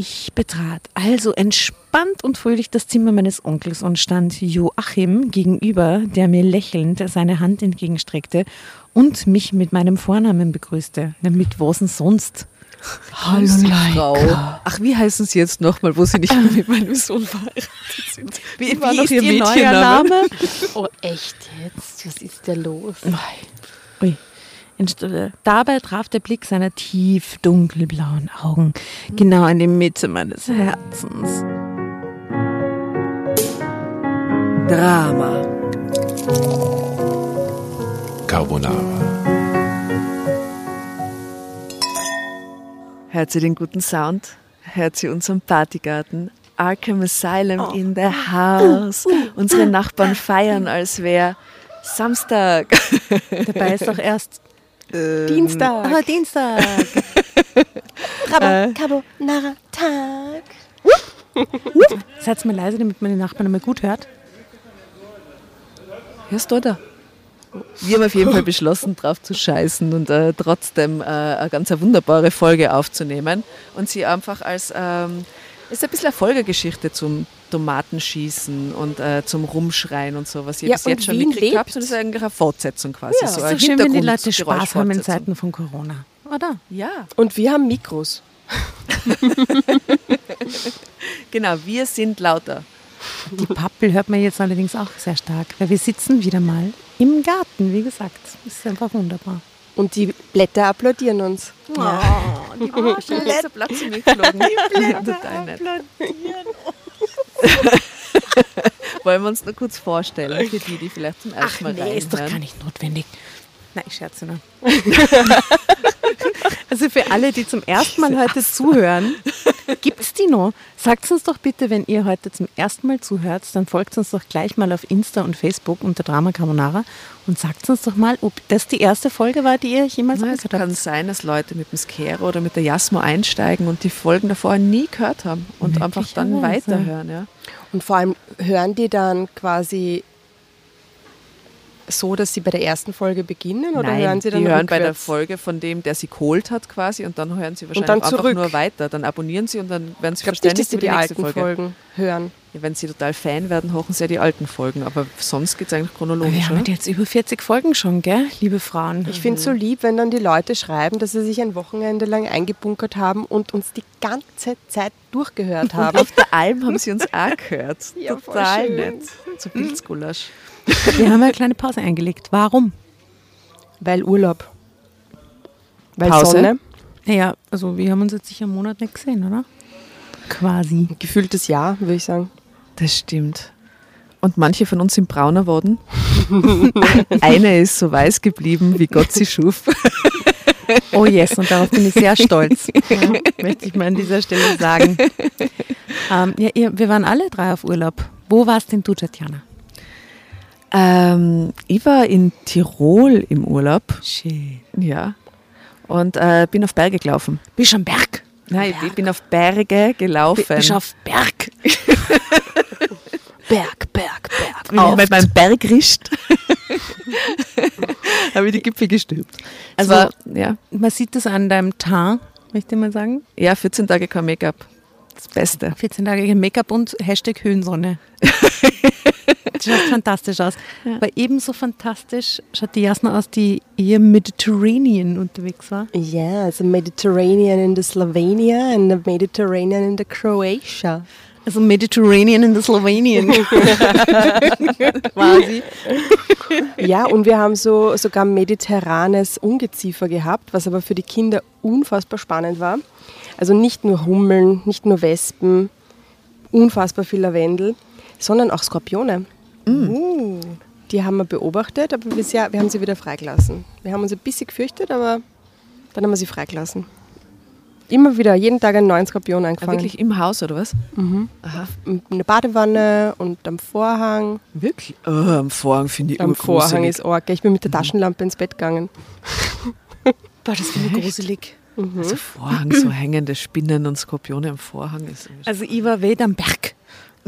Ich betrat also entspannt und fröhlich das Zimmer meines Onkels und stand Joachim gegenüber, der mir lächelnd seine Hand entgegenstreckte und mich mit meinem Vornamen begrüßte. Mit was denn sonst? Hallo, Frau. Ach, wie heißen Sie jetzt nochmal, wo Sie nicht mehr mit meinem Sohn verheiratet sind? Wie, wie war noch Ihr, Ihr neuer Name? Oh, echt jetzt? Was ist da los? Ui. Dabei traf der Blick seiner tief dunkelblauen Augen genau in die Mitte meines Herzens. Drama. Carbonara. Hört sie den guten Sound? Hört sie unseren Partygarten? Arkham Asylum oh. in the house. Unsere Nachbarn feiern, als wäre Samstag. Dabei ist doch erst ähm, Dienstag. Ah, Dienstag. Rabo, Cabo, Nara, Tag. Seid mal leise, damit man die Nachbarn immer gut hört. Hörst du da? Wir haben auf jeden Fall beschlossen, drauf zu scheißen und äh, trotzdem äh, eine ganz wunderbare Folge aufzunehmen und sie einfach als ähm, ist ein bisschen eine Folgegeschichte zum Tomatenschießen und äh, zum Rumschreien und so, was ihr ja, bis jetzt schon Wien mitgekriegt habt. Und das ist eigentlich eine Fortsetzung quasi. Ja, so, so schön, wenn die Leute Spaß haben in Zeiten von Corona, oder? Ja. Und wir haben Mikros. genau, wir sind lauter. Die Pappel hört man jetzt allerdings auch sehr stark, weil wir sitzen wieder mal im Garten, wie gesagt. Das ist einfach wunderbar. Und die Blätter applaudieren uns. Oh, ja. die Blätter Blätter applaudieren uns. Wollen wir uns nur kurz vorstellen, für die, die vielleicht zum ersten Mal Ach, nee, ist doch gar nicht notwendig. Nein, ich scherze nur. also für alle, die zum ersten Mal heute zuhören, gibt es die noch? Sagt uns doch bitte, wenn ihr heute zum ersten Mal zuhört, dann folgt uns doch gleich mal auf Insta und Facebook unter Drama Carbonara und sagt uns doch mal, ob das die erste Folge war, die ihr jemals angehört habt. Es kann sein, dass Leute mit dem Skero oder mit der Jasmo einsteigen und die Folgen davor nie gehört haben und einfach dann weiterhören. Ja. Und vor allem hören die dann quasi so, dass Sie bei der ersten Folge beginnen oder Nein, hören Sie dann die hören bei der Folge von dem, der Sie geholt hat quasi und dann hören Sie wahrscheinlich einfach nur weiter. Dann abonnieren Sie und dann werden Sie dass Sie die, die alten Folge. Folgen hören. Ja, wenn Sie total Fan werden, hochen Sie ja die alten Folgen, aber sonst geht es eigentlich chronologisch. Wir haben jetzt über 40 Folgen schon, gell, liebe Frauen. Ich finde es so lieb, wenn dann die Leute schreiben, dass sie sich ein Wochenende lang eingebunkert haben und uns die ganze Zeit durchgehört haben. Auf der Alm haben sie uns auch gehört. Ja, total nett. Zu Pilzgulasch. Wir haben eine kleine Pause eingelegt. Warum? Weil Urlaub. Weil Pause? Sonne. Ja, also wir haben uns jetzt sicher einen Monat nicht gesehen, oder? Quasi. Gefühltes Jahr, würde ich sagen. Das stimmt. Und manche von uns sind brauner worden. Eine ist so weiß geblieben, wie Gott sie schuf. Oh yes, und darauf bin ich sehr stolz, ja, möchte ich mal an dieser Stelle sagen. Ähm, ja, wir waren alle drei auf Urlaub. Wo warst denn du, Tatjana? Ähm, ich war in Tirol im Urlaub. Schön. Ja. Und äh, bin auf Berge gelaufen. Bist du am Berg? Nein, Berg. ich bin auf Berge gelaufen. Bist du auf Berg? Berg, Berg, Berg. Bin mit meinem Bergrist habe ich die Gipfel gestülpt. Also, war, ja. man sieht das an deinem Teint, möchte ich mal sagen. Ja, 14 Tage kein Make-up. Das Beste. 14 Tage kein Make-up und Hashtag Höhensonne. schaut fantastisch aus. Ja. Aber ebenso fantastisch schaut die Jasna aus, die hier Mediterranean unterwegs war. Ja, yeah, also Mediterranean in der Slovenia und the Mediterranean in der Croatia. Also Mediterranean in der Slowenien. Quasi. Ja, und wir haben so sogar mediterranes Ungeziefer gehabt, was aber für die Kinder unfassbar spannend war. Also nicht nur Hummeln, nicht nur Wespen, unfassbar viel Lavendel, sondern auch Skorpione. Mm. Uh. Die haben wir beobachtet, aber bisher, wir haben sie wieder freigelassen. Wir haben uns ein bisschen gefürchtet, aber dann haben wir sie freigelassen. Immer wieder, jeden Tag einen neuen Skorpion eingefangen. Ja, wirklich im Haus oder was? Mhm. Aha. In der Badewanne und am Vorhang. Wirklich? Oh, am Vorhang finde ich Am Vorhang ist arg. Ich bin mit der mhm. Taschenlampe ins Bett gegangen. Boah, das finde ich gruselig. Mhm. Also Vorhang, so hängende Spinnen und Skorpione am Vorhang. Ist also ich war weder am Berg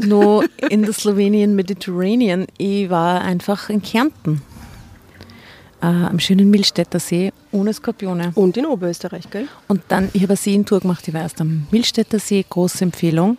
noch in der Slowenien Mediterranean. Ich war einfach in Kärnten. äh, am schönen Millstätter See ohne Skorpione. Und in Oberösterreich, gell? Und dann, ich habe eine Seentour gemacht, die war erst am Millstätter See, große Empfehlung.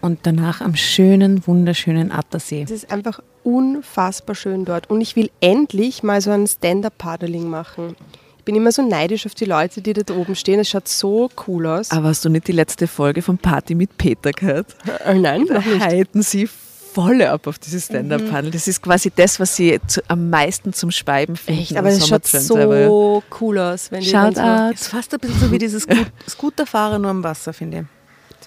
Und danach am schönen, wunderschönen Attersee. Es ist einfach unfassbar schön dort. Und ich will endlich mal so ein Stand-Up-Paddling machen. Ich bin immer so neidisch auf die Leute, die da oben stehen. Es schaut so cool aus. Aber hast du nicht die letzte Folge von Party mit Peter gehört? Äh, nein, noch nicht. Heiten sie voll ab auf dieses Stand-Up-Paddle. Das ist quasi das, was sie zu, am meisten zum Schreiben finden. Echt, aber es schaut so cool aus. Wenn die dann Schaut so out. Ist fast ein bisschen so wie dieses Scoot- Scooterfahrer nur am Wasser, finde ich.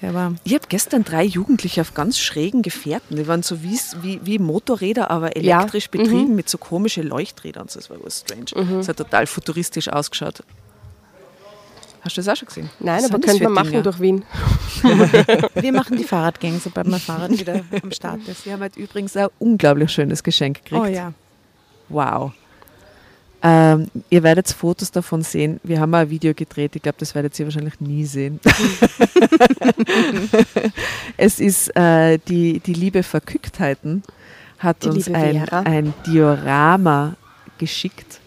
Der war Ich habe gestern drei Jugendliche auf ganz schrägen Gefährten. Die waren so wie, wie, wie Motorräder, aber Ja. elektrisch betrieben mit so komischen Leuchträdern. und so. Das war was strange. Das hat total futuristisch ausgeschaut. Hast du das auch schon gesehen? Nein, aber das könnte für man machen Dinger? durch Wien. Wir machen die Fahrradgänge, sobald mein Fahrrad wieder am Start ist. Sie haben halt übrigens ein unglaublich schönes Geschenk gekriegt. Oh ja. Wow. Ähm, ihr werdet Fotos davon sehen. Wir haben mal ein Video gedreht. Ich glaube, das werdet ihr wahrscheinlich nie sehen. es ist äh, die, die liebe Verkücktheiten hat Die uns ein, ein Diorama geschickt.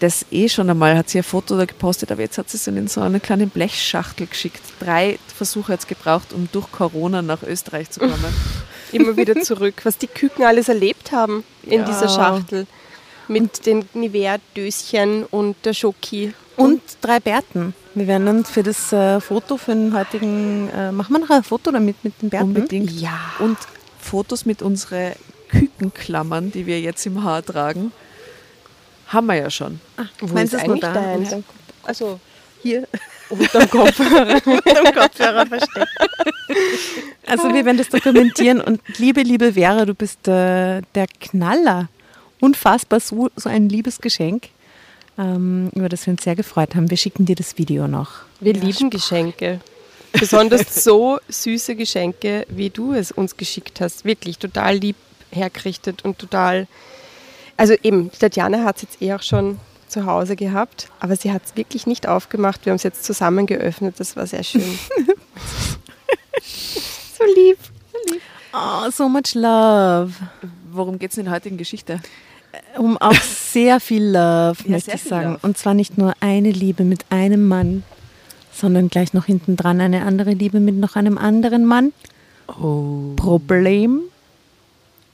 Das eh schon einmal hat sie ein Foto da gepostet, aber jetzt hat sie es in so eine kleine Blechschachtel geschickt. Drei Versuche hat es gebraucht, um durch Corona nach Österreich zu kommen. Immer wieder zurück. Was die Küken alles erlebt haben in Ja. dieser Schachtel. Mit den Nivea-Döschen und der Schoki. Und drei Bärten. Wir werden dann für das äh, Foto, für den heutigen, äh, machen wir noch ein Foto damit mit den Bärten? Unbedingt. Ja. Und Fotos mit unseren Kükenklammern, die wir jetzt im Haar tragen, haben wir ja schon. Wo Meinst ist du es nur eigentlich da? Unterm- Also, Hier unterm Kopfhörer. unterm Kopfhörer versteckt. Also wir werden das dokumentieren und liebe, liebe Vera, du bist äh, der Knaller. Unfassbar, so, so ein liebes Geschenk, ähm, über das wir uns sehr gefreut haben. Wir schicken dir das Video noch. Wir lieben Geschenke. Besonders so süße Geschenke, wie du es uns geschickt hast. Wirklich total lieb hergerichtet und total. Also eben, Tatjana hat es jetzt eh auch schon zu Hause gehabt, aber sie hat es wirklich nicht aufgemacht. Wir haben es jetzt zusammen geöffnet. Das war sehr schön. so lieb. Oh, so much love. Worum geht es in der heutigen Geschichte? Um auch sehr viel Love, Ja, möchte ich sagen. Love. Und zwar nicht nur eine Liebe mit einem Mann, sondern gleich noch hinten dran eine andere Liebe mit noch einem anderen Mann. Oh. Problem.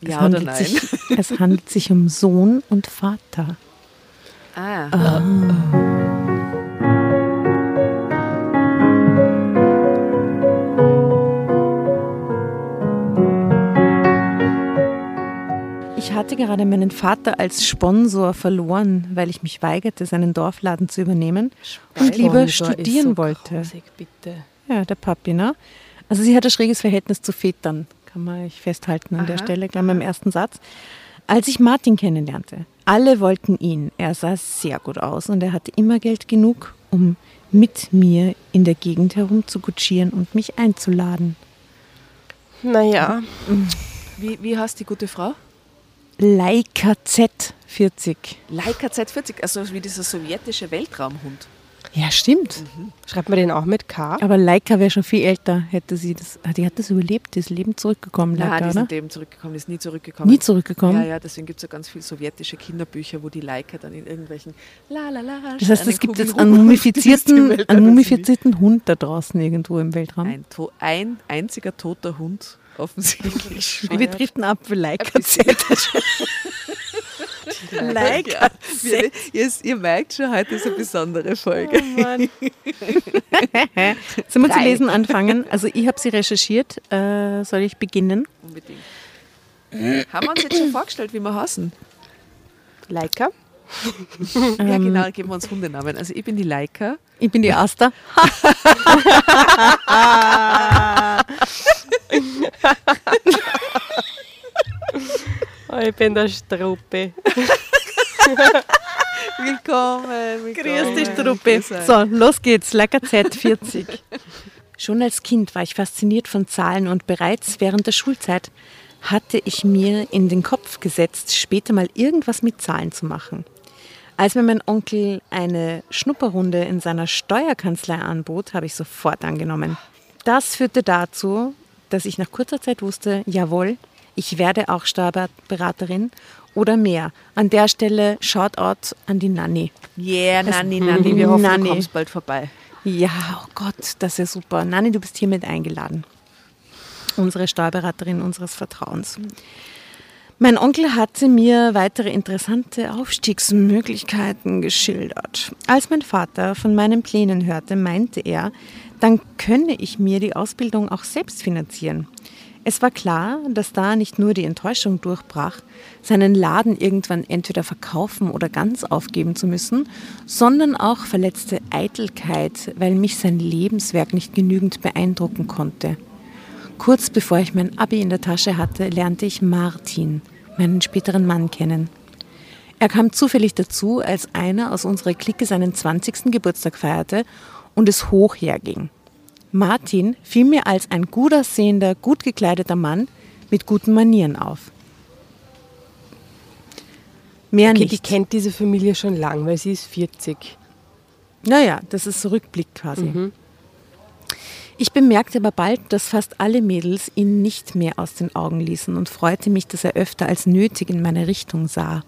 Es Ja oder handelt nein? Sich, es handelt sich um Sohn und Vater. Ah. Ich hatte gerade meinen Vater als Sponsor verloren, weil ich mich weigerte, seinen Dorfladen zu übernehmen und lieber Sponsor studieren so wollte. grausig. Ja, der Papi, ne? Also sie hat ein schräges Verhältnis zu Vätern, kann man euch festhalten an der Aha, Stelle, gleich beim ersten Satz. Als ich Martin kennenlernte, alle wollten ihn. Er sah sehr gut aus und er hatte immer Geld genug, um mit mir in der Gegend herum zu kutschieren und mich einzuladen. Naja, Wie, wie heißt die gute Frau? Leica Z40. Leica Z40, also wie dieser sowjetische Weltraumhund. Ja, stimmt. schreibt man den auch mit K? Aber Leica wäre schon viel älter, hätte sie das. ah, Die hat das überlebt, die ist Leben zurückgekommen, Nein, die Leica, ist oder? in dem zurückgekommen, die ist nie zurückgekommen. Nie zurückgekommen. Ja, ja, deswegen gibt es ja ganz viele sowjetische Kinderbücher, wo die Leica dann in irgendwelchen la la la Das heißt, es gibt jetzt einen die mumifizierten, einen mumifizierten Hund da draußen irgendwo im Weltraum. Ein, to ein einziger toter Hund, offensichtlich. Wir driften ab für Leica Ja, ihr, ihr merkt schon, heute ist eine besondere Folge. Sollen wir zu lesen anfangen? Also ich habe sie recherchiert. Äh, soll ich beginnen? Unbedingt. Haben wir uns jetzt schon vorgestellt, wie wir heißen? Leica? ja, genau, geben wir uns Hundenamen. Also ich bin die Leica. Ich bin die Asta. Oh, ich bin der Struppi. Willkommen, Grüß dich, Truppe. So, los geht's. Leica Z40. Schon als Kind war ich fasziniert von Zahlen und bereits während der Schulzeit hatte ich mir in den Kopf gesetzt, später mal irgendwas mit Zahlen zu machen. Als mir mein Onkel eine Schnupperrunde in seiner Steuerkanzlei anbot, habe ich sofort angenommen. Das führte dazu, dass ich nach kurzer Zeit wusste, jawohl, Ich werde auch Steuerberaterin oder mehr. An der Stelle Shoutout an die Nanny. Yeah, Nanni, Nanni, wir hoffen, Nanni. du kommst bald vorbei. Ja, oh Gott, das ist ja super. Nanni, du bist hiermit eingeladen. Unsere Steuerberaterin unseres Vertrauens. Mein Onkel hatte mir weitere interessante Aufstiegsmöglichkeiten geschildert. Als mein Vater von meinen Plänen hörte, meinte er, dann könne ich mir die Ausbildung auch selbst finanzieren. Es war klar, dass da nicht nur die Enttäuschung durchbrach, seinen Laden irgendwann entweder verkaufen oder ganz aufgeben zu müssen, sondern auch verletzte Eitelkeit, weil mich sein Lebenswerk nicht genügend beeindrucken konnte. Kurz bevor ich mein Abi in der Tasche hatte, lernte ich Martin, meinen späteren Mann, kennen. Er kam zufällig dazu, als einer aus unserer Clique seinen 20. Geburtstag feierte und es hoch herging. Martin fiel mir als ein gut aussehender, gut gekleideter Mann mit guten Manieren auf. Mehr Okay, nicht. die kennt diese Familie schon lang, weil sie ist 40. Naja, das ist Rückblick quasi. Ich bemerkte aber bald, dass fast alle Mädels ihn nicht mehr aus den Augen ließen und freute mich, dass er öfter als nötig in meine Richtung sah.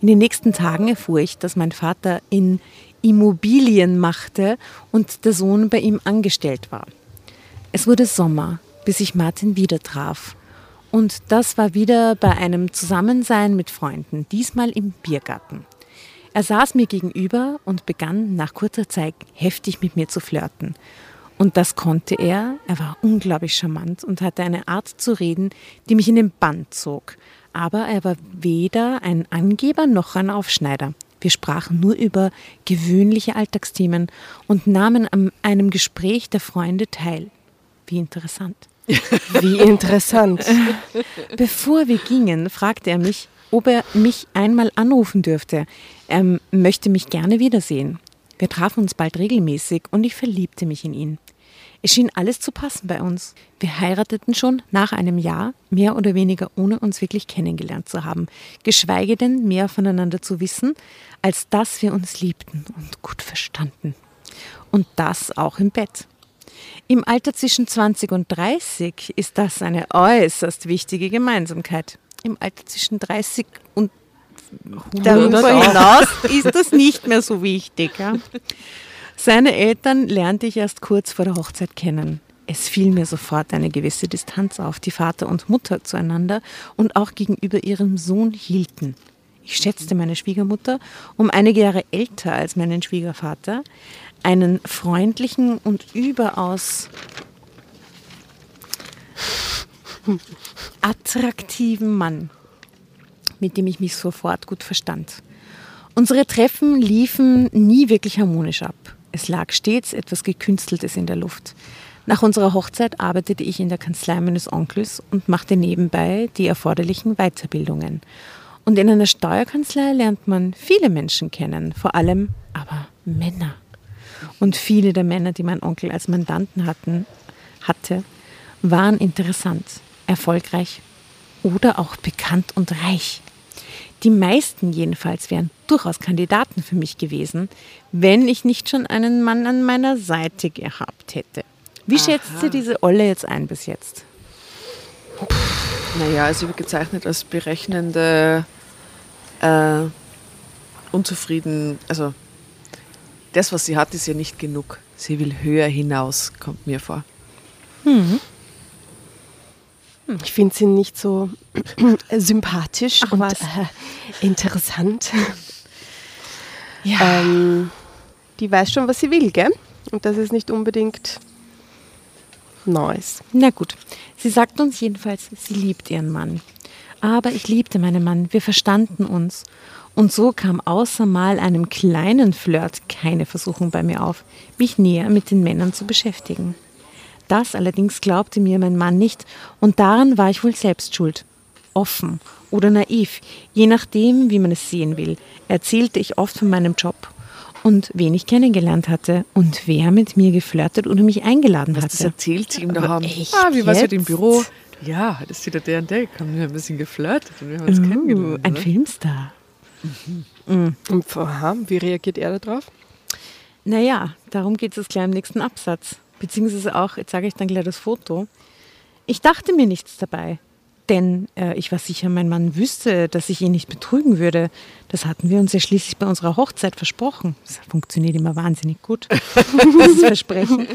In den nächsten Tagen erfuhr ich, dass mein Vater in Immobilien machte und der Sohn bei ihm angestellt war. Es wurde Sommer, bis ich Martin wieder traf. Und das war wieder bei einem Zusammensein mit Freunden, diesmal im Biergarten. Er saß mir gegenüber und begann nach kurzer Zeit heftig mit mir zu flirten. Und das konnte er. Er war unglaublich charmant und hatte eine Art zu reden, die mich in den Bann zog. Aber er war weder ein Angeber noch ein Aufschneider. Wir sprachen nur über gewöhnliche Alltagsthemen und nahmen an einem Gespräch der Freunde teil. Wie interessant. Wie interessant. Bevor wir gingen, fragte er mich, ob er mich einmal anrufen dürfte. Er möchte mich gerne wiedersehen. Wir trafen uns bald regelmäßig und ich verliebte mich in ihn. Es schien alles zu passen bei uns. Wir heirateten schon nach einem Jahr, mehr oder weniger ohne uns wirklich kennengelernt zu haben, geschweige denn mehr voneinander zu wissen, als dass wir uns liebten und gut verstanden. Und das auch im Bett. Im Alter zwischen 20 und 30 ist das eine äußerst wichtige Gemeinsamkeit. Im Alter zwischen 30 und darüber hinaus ist das nicht mehr so wichtig. Ja? Seine Eltern lernte ich erst kurz vor der Hochzeit kennen. Es fiel mir sofort eine gewisse Distanz auf, die Vater und Mutter zueinander und auch gegenüber ihrem Sohn hielten. Ich schätzte meine Schwiegermutter, um einige Jahre älter als meinen Schwiegervater, einen freundlichen und überaus attraktiven Mann, mit dem ich mich sofort gut verstand. Unsere Treffen liefen nie wirklich harmonisch ab. Es lag stets etwas Gekünsteltes in der Luft. Nach unserer Hochzeit arbeitete ich in der Kanzlei meines Onkels und machte nebenbei die erforderlichen Weiterbildungen. Und in einer Steuerkanzlei lernt man viele Menschen kennen, vor allem aber Männer. Und viele der Männer, die mein Onkel als Mandanten hatten, hatte, waren interessant, erfolgreich oder auch bekannt und reich. Die meisten jedenfalls wären durchaus Kandidaten für mich gewesen, wenn ich nicht schon einen Mann an meiner Seite gehabt hätte. Wie schätzt sie diese Olle jetzt ein bis jetzt? Naja, also wird gezeichnet als berechnende, äh, unzufrieden, also das, was sie hat, ist ja nicht genug. Sie will höher hinaus, kommt mir vor. Ich finde sie nicht so sympathisch Ach und äh, interessant. Ja. Ähm, die weiß schon, was sie will, gell? Und das ist nicht unbedingt Neues. Na gut, sie sagt uns jedenfalls, sie liebt ihren Mann. Aber ich liebte meinen Mann, wir verstanden uns. Und so kam außer mal einem kleinen Flirt keine Versuchung bei mir auf, mich näher mit den Männern zu beschäftigen. Das allerdings glaubte mir mein Mann nicht und daran war ich wohl selbst schuld. Offen oder naiv, je nachdem, wie man es sehen will, erzählte ich oft von meinem Job und wen ich kennengelernt hatte und wer mit mir geflirtet oder mich eingeladen Was das hatte. erzählt sie ihm da haben. echt Ah, wie war es heute im jetzt? Büro? Ja, das ist wieder der und der. Haben wir ein bisschen geflirtet und wir haben uns Uh, kennengelernt. ein ne? Filmstar. Und aha, wie reagiert er darauf? Naja, darum geht es gleich im nächsten Absatz. Beziehungsweise auch, jetzt sage ich dann gleich das Foto. Ich dachte mir nichts dabei. Denn äh, ich war sicher, mein Mann wüsste, dass ich ihn nicht betrügen würde. Das hatten wir uns ja schließlich bei unserer Hochzeit versprochen. Das funktioniert immer wahnsinnig gut, dieses Versprechen.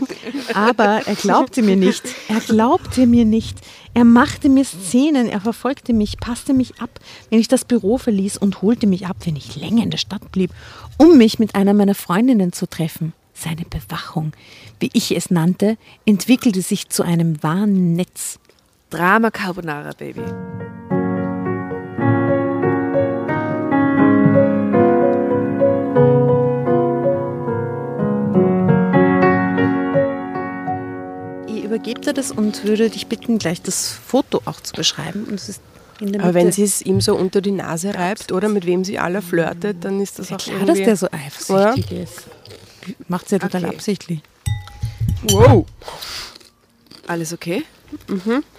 Aber er glaubte mir nicht. Er glaubte mir nicht. Er machte mir Szenen, er verfolgte mich, passte mich ab, wenn ich das Büro verließ und holte mich ab, wenn ich länger in der Stadt blieb, um mich mit einer meiner Freundinnen zu treffen. Seine Bewachung, wie ich es nannte, entwickelte sich zu einem wahren Netz. Drama Carbonara, Baby. Ich übergebe dir das und würde dich bitten, gleich das Foto auch zu beschreiben. Und es ist in der Aber wenn sie es ihm so unter die Nase reibt oder mit wem sie alle flirtet, dann ist das auch Klar, irgendwie... dass der so eifersüchtig ist. Macht sie ja total Okay. absichtlich. wow. Alles okay?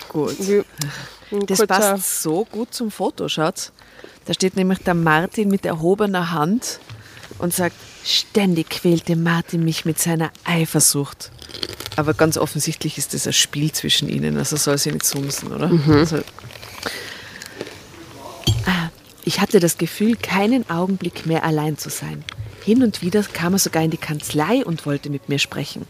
Gut. Wie- ein Das passt so gut zum Foto, schaut. Da steht nämlich der Martin mit erhobener Hand und sagt, ständig quälte Martin mich mit seiner Eifersucht. Aber ganz offensichtlich ist das ein Spiel zwischen ihnen, also soll sie nicht sumsen, oder? Also, Ah, ich hatte das Gefühl, keinen Augenblick mehr allein zu sein. Hin und wieder kam er sogar in die Kanzlei und wollte mit mir sprechen.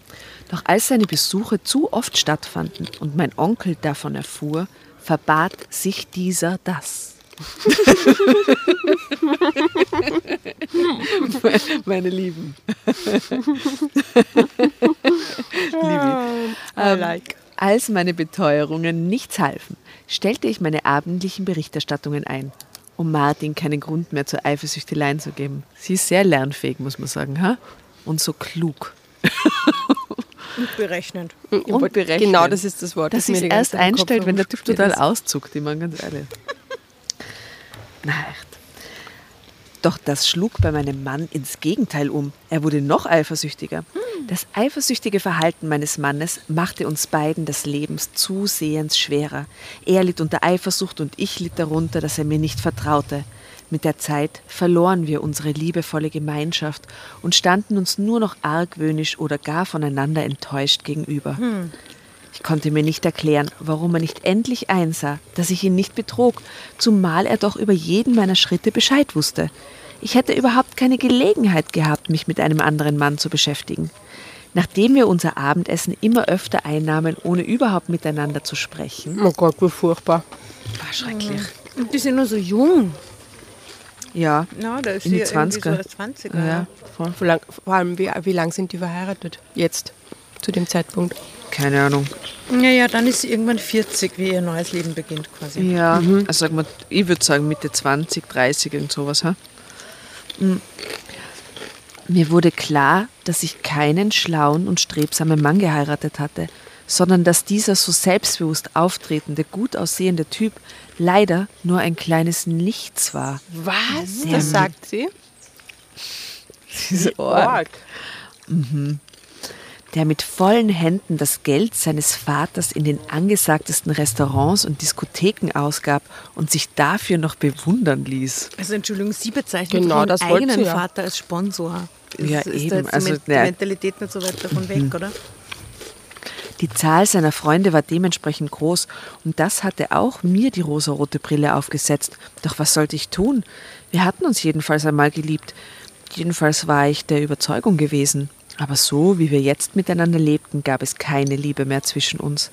Doch als seine Besuche zu oft stattfanden und mein Onkel davon erfuhr, verbat sich dieser das. Meine Lieben. I like. Als meine Beteuerungen nichts halfen, stellte ich meine abendlichen Berichterstattungen ein, um Martin keinen Grund mehr zur Eifersüchteleien zu geben. Sie ist sehr lernfähig, muss man sagen, ha? Und so klug. Berechnend. Und berechnend. Genau, das ist das Wort. Dass das mir sich erst einstellt, wenn der Typ total Das- auszuckt, ich meine ganz ehrlich. Na echt. Doch das schlug bei meinem Mann ins Gegenteil um. Er wurde noch eifersüchtiger. Das eifersüchtige Verhalten meines Mannes machte uns beiden das Leben zusehends schwerer. Er litt unter Eifersucht und ich litt darunter, dass er mir nicht vertraute. Mit der Zeit verloren wir unsere liebevolle Gemeinschaft und standen uns nur noch argwöhnisch oder gar voneinander enttäuscht gegenüber. Ich konnte mir nicht erklären, warum er nicht endlich einsah, dass ich ihn nicht betrog, zumal er doch über jeden meiner Schritte Bescheid wusste. Ich hätte überhaupt keine Gelegenheit gehabt, mich mit einem anderen Mann zu beschäftigen. Nachdem wir unser Abendessen immer öfter einnahmen, ohne überhaupt miteinander zu sprechen, Oh Gott, wie furchtbar. war schrecklich. Und die sind nur so jung. Ja, Ja, da ist In die sie irgendwie 20er. so 20er. ja, voll. Vor, lang, vor allem, wie, wie lang sind die verheiratet? Jetzt, zu dem Zeitpunkt. keine Ahnung. Ja, ja, dann ist sie irgendwann 40, wie ihr neues Leben beginnt quasi. Ja, also sag mal, ich würde sagen Mitte 20, 30, irgend sowas. Ha? Mm. Mir wurde klar, dass ich keinen schlauen und strebsamen Mann geheiratet hatte, sondern dass dieser so selbstbewusst auftretende, gut aussehende Typ leider nur ein kleines Nichts war. Was? Der Das sagt sie? Diese Org. Der mit vollen Händen das Geld seines Vaters in den angesagtesten Restaurants und Diskotheken ausgab und sich dafür noch bewundern ließ. Also Entschuldigung, Sie bezeichnen Genau, Ihren eigenen sie ja. Vater als Sponsor. Ist, Ja, ist eben. Da jetzt Also, die, ja. Mentalität nicht so weit davon weg, oder? Die Zahl seiner Freunde war dementsprechend groß und das hatte auch mir die rosarote Brille aufgesetzt. Doch was sollte ich tun? Wir hatten uns jedenfalls einmal geliebt. Jedenfalls war ich der Überzeugung gewesen. Aber so, wie wir jetzt miteinander lebten, gab es keine Liebe mehr zwischen uns.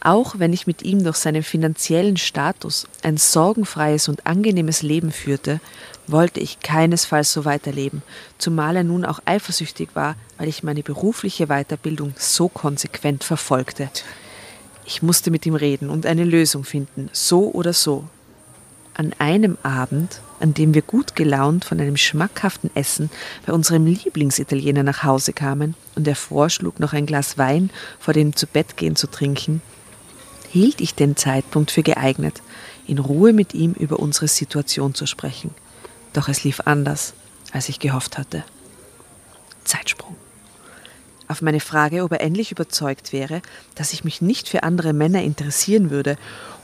Auch wenn ich mit ihm durch seinen finanziellen Status ein sorgenfreies und angenehmes Leben führte, wollte ich keinesfalls so weiterleben, zumal er nun auch eifersüchtig war, weil ich meine berufliche Weiterbildung so konsequent verfolgte. Ich musste mit ihm reden und eine Lösung finden, so oder so. An einem Abend, an dem wir gut gelaunt von einem schmackhaften Essen bei unserem Lieblingsitaliener nach Hause kamen und er vorschlug, noch ein Glas Wein vor dem Zubettgehen zu trinken, hielt ich den Zeitpunkt für geeignet, in Ruhe mit ihm über unsere Situation zu sprechen. Doch es lief anders, als ich gehofft hatte. Zeitsprung. Auf meine Frage, ob er endlich überzeugt wäre, dass ich mich nicht für andere Männer interessieren würde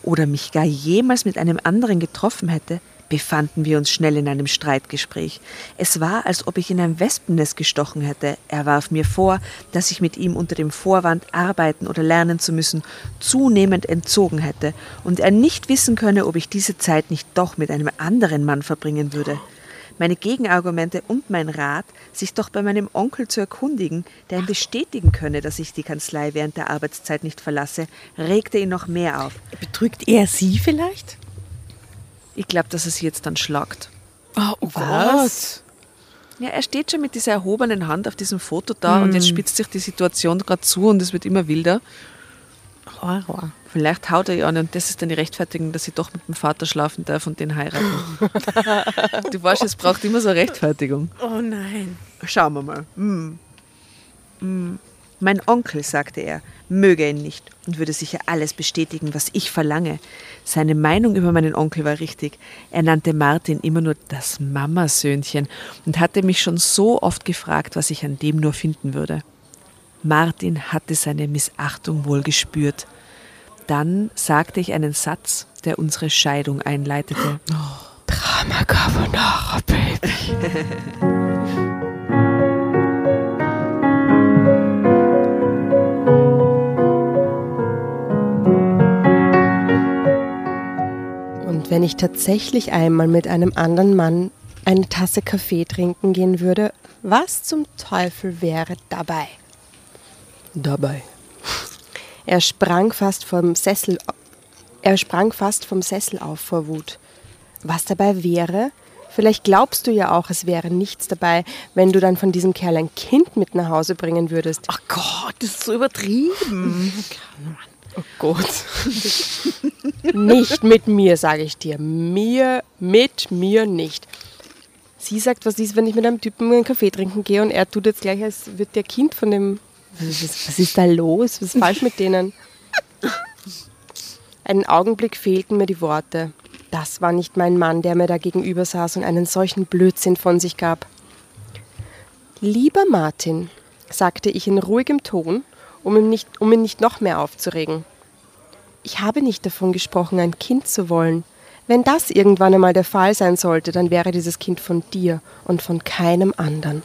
oder mich gar jemals mit einem anderen getroffen hätte, befanden wir uns schnell in einem Streitgespräch. Es war, als ob ich in ein Wespennest gestochen hätte. Er warf mir vor, dass ich mit ihm unter dem Vorwand, arbeiten oder lernen zu müssen, zunehmend entzogen hätte und er nicht wissen könne, ob ich diese Zeit nicht doch mit einem anderen Mann verbringen würde. Meine Gegenargumente und mein Rat, sich doch bei meinem Onkel zu erkundigen, der ihm bestätigen könne, dass ich die Kanzlei während der Arbeitszeit nicht verlasse, regte ihn noch mehr auf. Betrügt er Sie vielleicht? Ich glaube, dass er sie jetzt dann schlagt. Oh, was? Ja, er steht schon mit dieser erhobenen Hand auf diesem Foto da und jetzt spitzt sich die Situation gerade zu und es wird immer wilder. Horror. Vielleicht haut er ihr an und das ist dann die Rechtfertigung, dass sie doch mit dem Vater schlafen darf und den heiraten. du weißt, es braucht immer so eine Rechtfertigung. Oh nein. Schauen wir mal. Hm. Hm. Mein Onkel, sagte er, möge ihn nicht und würde sicher alles bestätigen, was ich verlange. Seine Meinung über meinen Onkel war richtig. Er nannte Martin immer nur das Mamasöhnchen und hatte mich schon so oft gefragt, was ich an dem nur finden würde. Martin hatte seine Missachtung wohl gespürt. Dann sagte ich einen Satz, der unsere Scheidung einleitete. Drama Carbonara, Baby. Und wenn ich tatsächlich einmal mit einem anderen Mann eine Tasse Kaffee trinken gehen würde, was zum Teufel wäre dabei? Dabei. Er sprang fast vom Sessel er sprang fast vom Sessel auf vor Wut. Was dabei wäre? Vielleicht glaubst du ja auch, es wäre nichts dabei, wenn du dann von diesem Kerl ein Kind mit nach Hause bringen würdest. Ach Gott, das ist so übertrieben. Oh Gott. nicht mit mir, sage ich dir. Mir, mit mir nicht. Sie sagt, was ist, wenn ich mit einem Typen einen Kaffee trinken gehe und er tut jetzt gleich, als wird der Kind von dem. Was, was ist da los? Was ist falsch mit denen? Einen Augenblick fehlten mir die Worte. Das war nicht mein Mann, der mir da gegenüber saß und einen solchen Blödsinn von sich gab. Lieber Martin, sagte ich in ruhigem Ton, um ihn, nicht, um ihn nicht noch mehr aufzuregen. Ich habe nicht davon gesprochen, ein Kind zu wollen. Wenn das irgendwann einmal der Fall sein sollte, dann wäre dieses Kind von dir und von keinem anderen.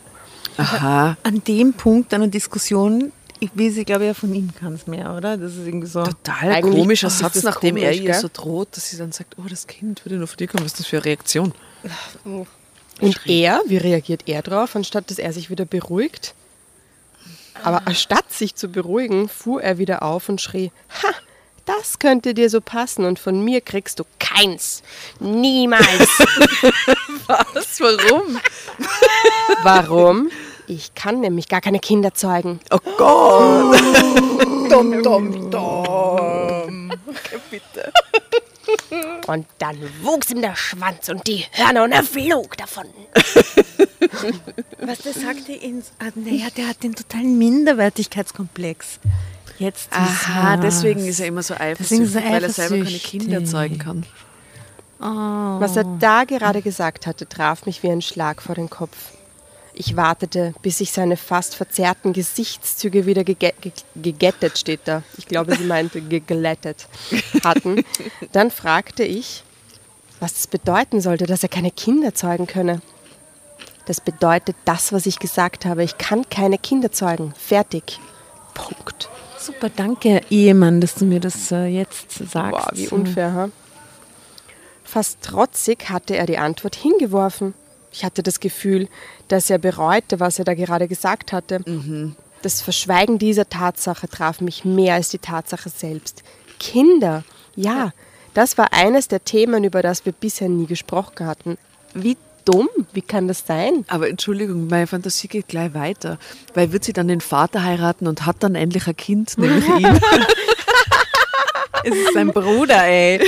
Aha. An dem Punkt einer Diskussion, ich will sie, glaube ich, ja von ihm kann es mehr, oder? Das ist irgendwie so. Total Eigentlich komischer Satz, nachdem er komisch, ihr gell? so droht, dass sie dann sagt, oh, das Kind würde nur von dir kommen. Was ist das für eine Reaktion? Und er, wie reagiert er drauf, anstatt dass er sich wieder beruhigt? Aber anstatt sich zu beruhigen, fuhr er wieder auf und schrie: Ha, das könnte dir so passen und von mir kriegst du keins. Niemals. Was? Warum? Warum? Ich kann nämlich gar keine Kinder zeugen. Oh Gott! Dum, dum, dum. Und dann wuchs ihm der Schwanz und die Hörner und er flog davon. Was der sagte ihn, ah, naja, der hat den totalen Minderwertigkeitskomplex. Jetzt Aha, deswegen ist er immer so eifersüchtig, er weil er selber keine. Kinder zeugen kann. Was er da gerade gesagt hatte, traf mich wie ein Schlag vor den Kopf. Ich wartete, bis sich seine fast verzerrten Gesichtszüge wieder gege ge gegettet, steht da. Ich glaube, sie meinte geglättet, hatten. Dann fragte ich, was das bedeuten sollte, dass er keine Kinder zeugen könne. Das bedeutet das, was ich gesagt habe. Ich kann keine Kinder zeugen. Fertig. Punkt. Super, danke, Ehemann, dass du mir das äh, jetzt sagst. Boah, wie unfair, ha? Fast trotzig hatte er die Antwort hingeworfen. Ich hatte das Gefühl, dass er bereute, was er da gerade gesagt hatte. Das Verschweigen dieser Tatsache traf mich mehr als die Tatsache selbst. Kinder, ja, das war eines der Themen, über das wir bisher nie gesprochen hatten. Wie dumm, wie kann das sein? Aber Entschuldigung, meine Fantasie geht gleich weiter. Weil wird sie dann den Vater heiraten und hat dann endlich ein Kind, nämlich ihn. Es ist sein Bruder, ey.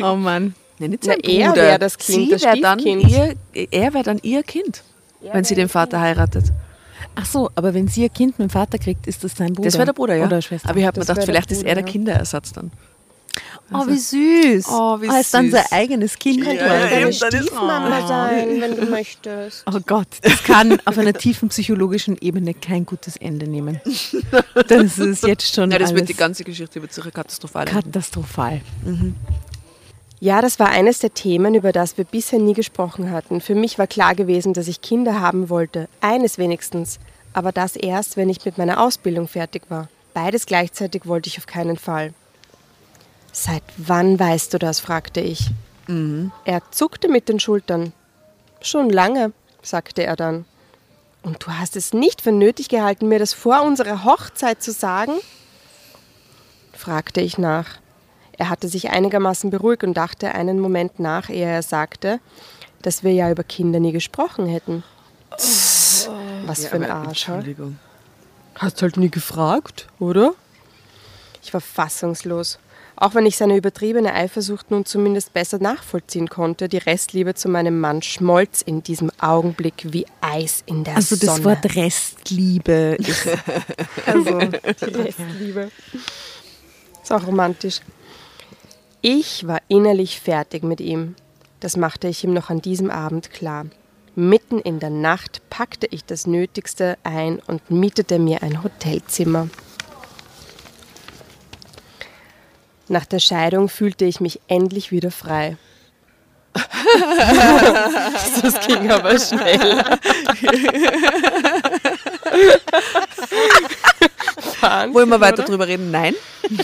Oh Mann. Nein, nicht Na, sein er Bruder. wär das Kind, das wär dann ihr, er wäre dann ihr Kind, wenn sie den Vater heiratet. Ach so, aber wenn sie ihr Kind mit dem Vater kriegt, ist das sein Bruder? Das wäre der Bruder, ja. Oder Schwester. Aber ich habe mir gedacht, vielleicht ist er Bruder, der. Kinderersatz dann. oh, wie süß. Oh, wie Ah, ist dann sein eigenes Kind. Ja, ja, eben, Stiefmama sein, wenn du möchtest. Oh Gott, das kann auf einer tiefen psychologischen Ebene kein gutes Ende nehmen. Das ist jetzt schon Ja, das wird die ganze Geschichte wird sicher katastrophal katastrophal. Ja, das war eines der Themen, über das wir bisher nie gesprochen hatten. Für mich war klar gewesen, dass ich Kinder haben wollte. Eines wenigstens. Aber das erst, wenn ich mit meiner Ausbildung fertig war. Beides gleichzeitig wollte ich auf keinen Fall. Seit wann weißt du das? fragte ich. Er zuckte mit den Schultern. Schon lange, sagte er dann. Und du hast es nicht für nötig gehalten, mir das vor unserer Hochzeit zu sagen? fragte ich nach. Er hatte sich einigermaßen beruhigt und dachte einen Moment nach, ehe er sagte, dass wir ja über Kinder nie gesprochen hätten. Was für ein Arsch? Entschuldigung. Hast halt nie gefragt, oder? Ich war fassungslos. Auch wenn ich seine übertriebene Eifersucht nun zumindest besser nachvollziehen konnte, die Restliebe zu meinem Mann schmolz in diesem Augenblick wie Eis in der Also Sonne. das Wort Restliebe ist. also, Die Restliebe. Ist auch romantisch. Ich war innerlich fertig mit ihm. Das machte ich ihm noch an diesem Abend klar. Mitten in der Nacht packte ich das Nötigste ein und mietete mir ein Hotelzimmer. Nach der Scheidung fühlte ich mich endlich wieder frei. das ging aber schnell. Wollen wir weiter drüber reden? Nein.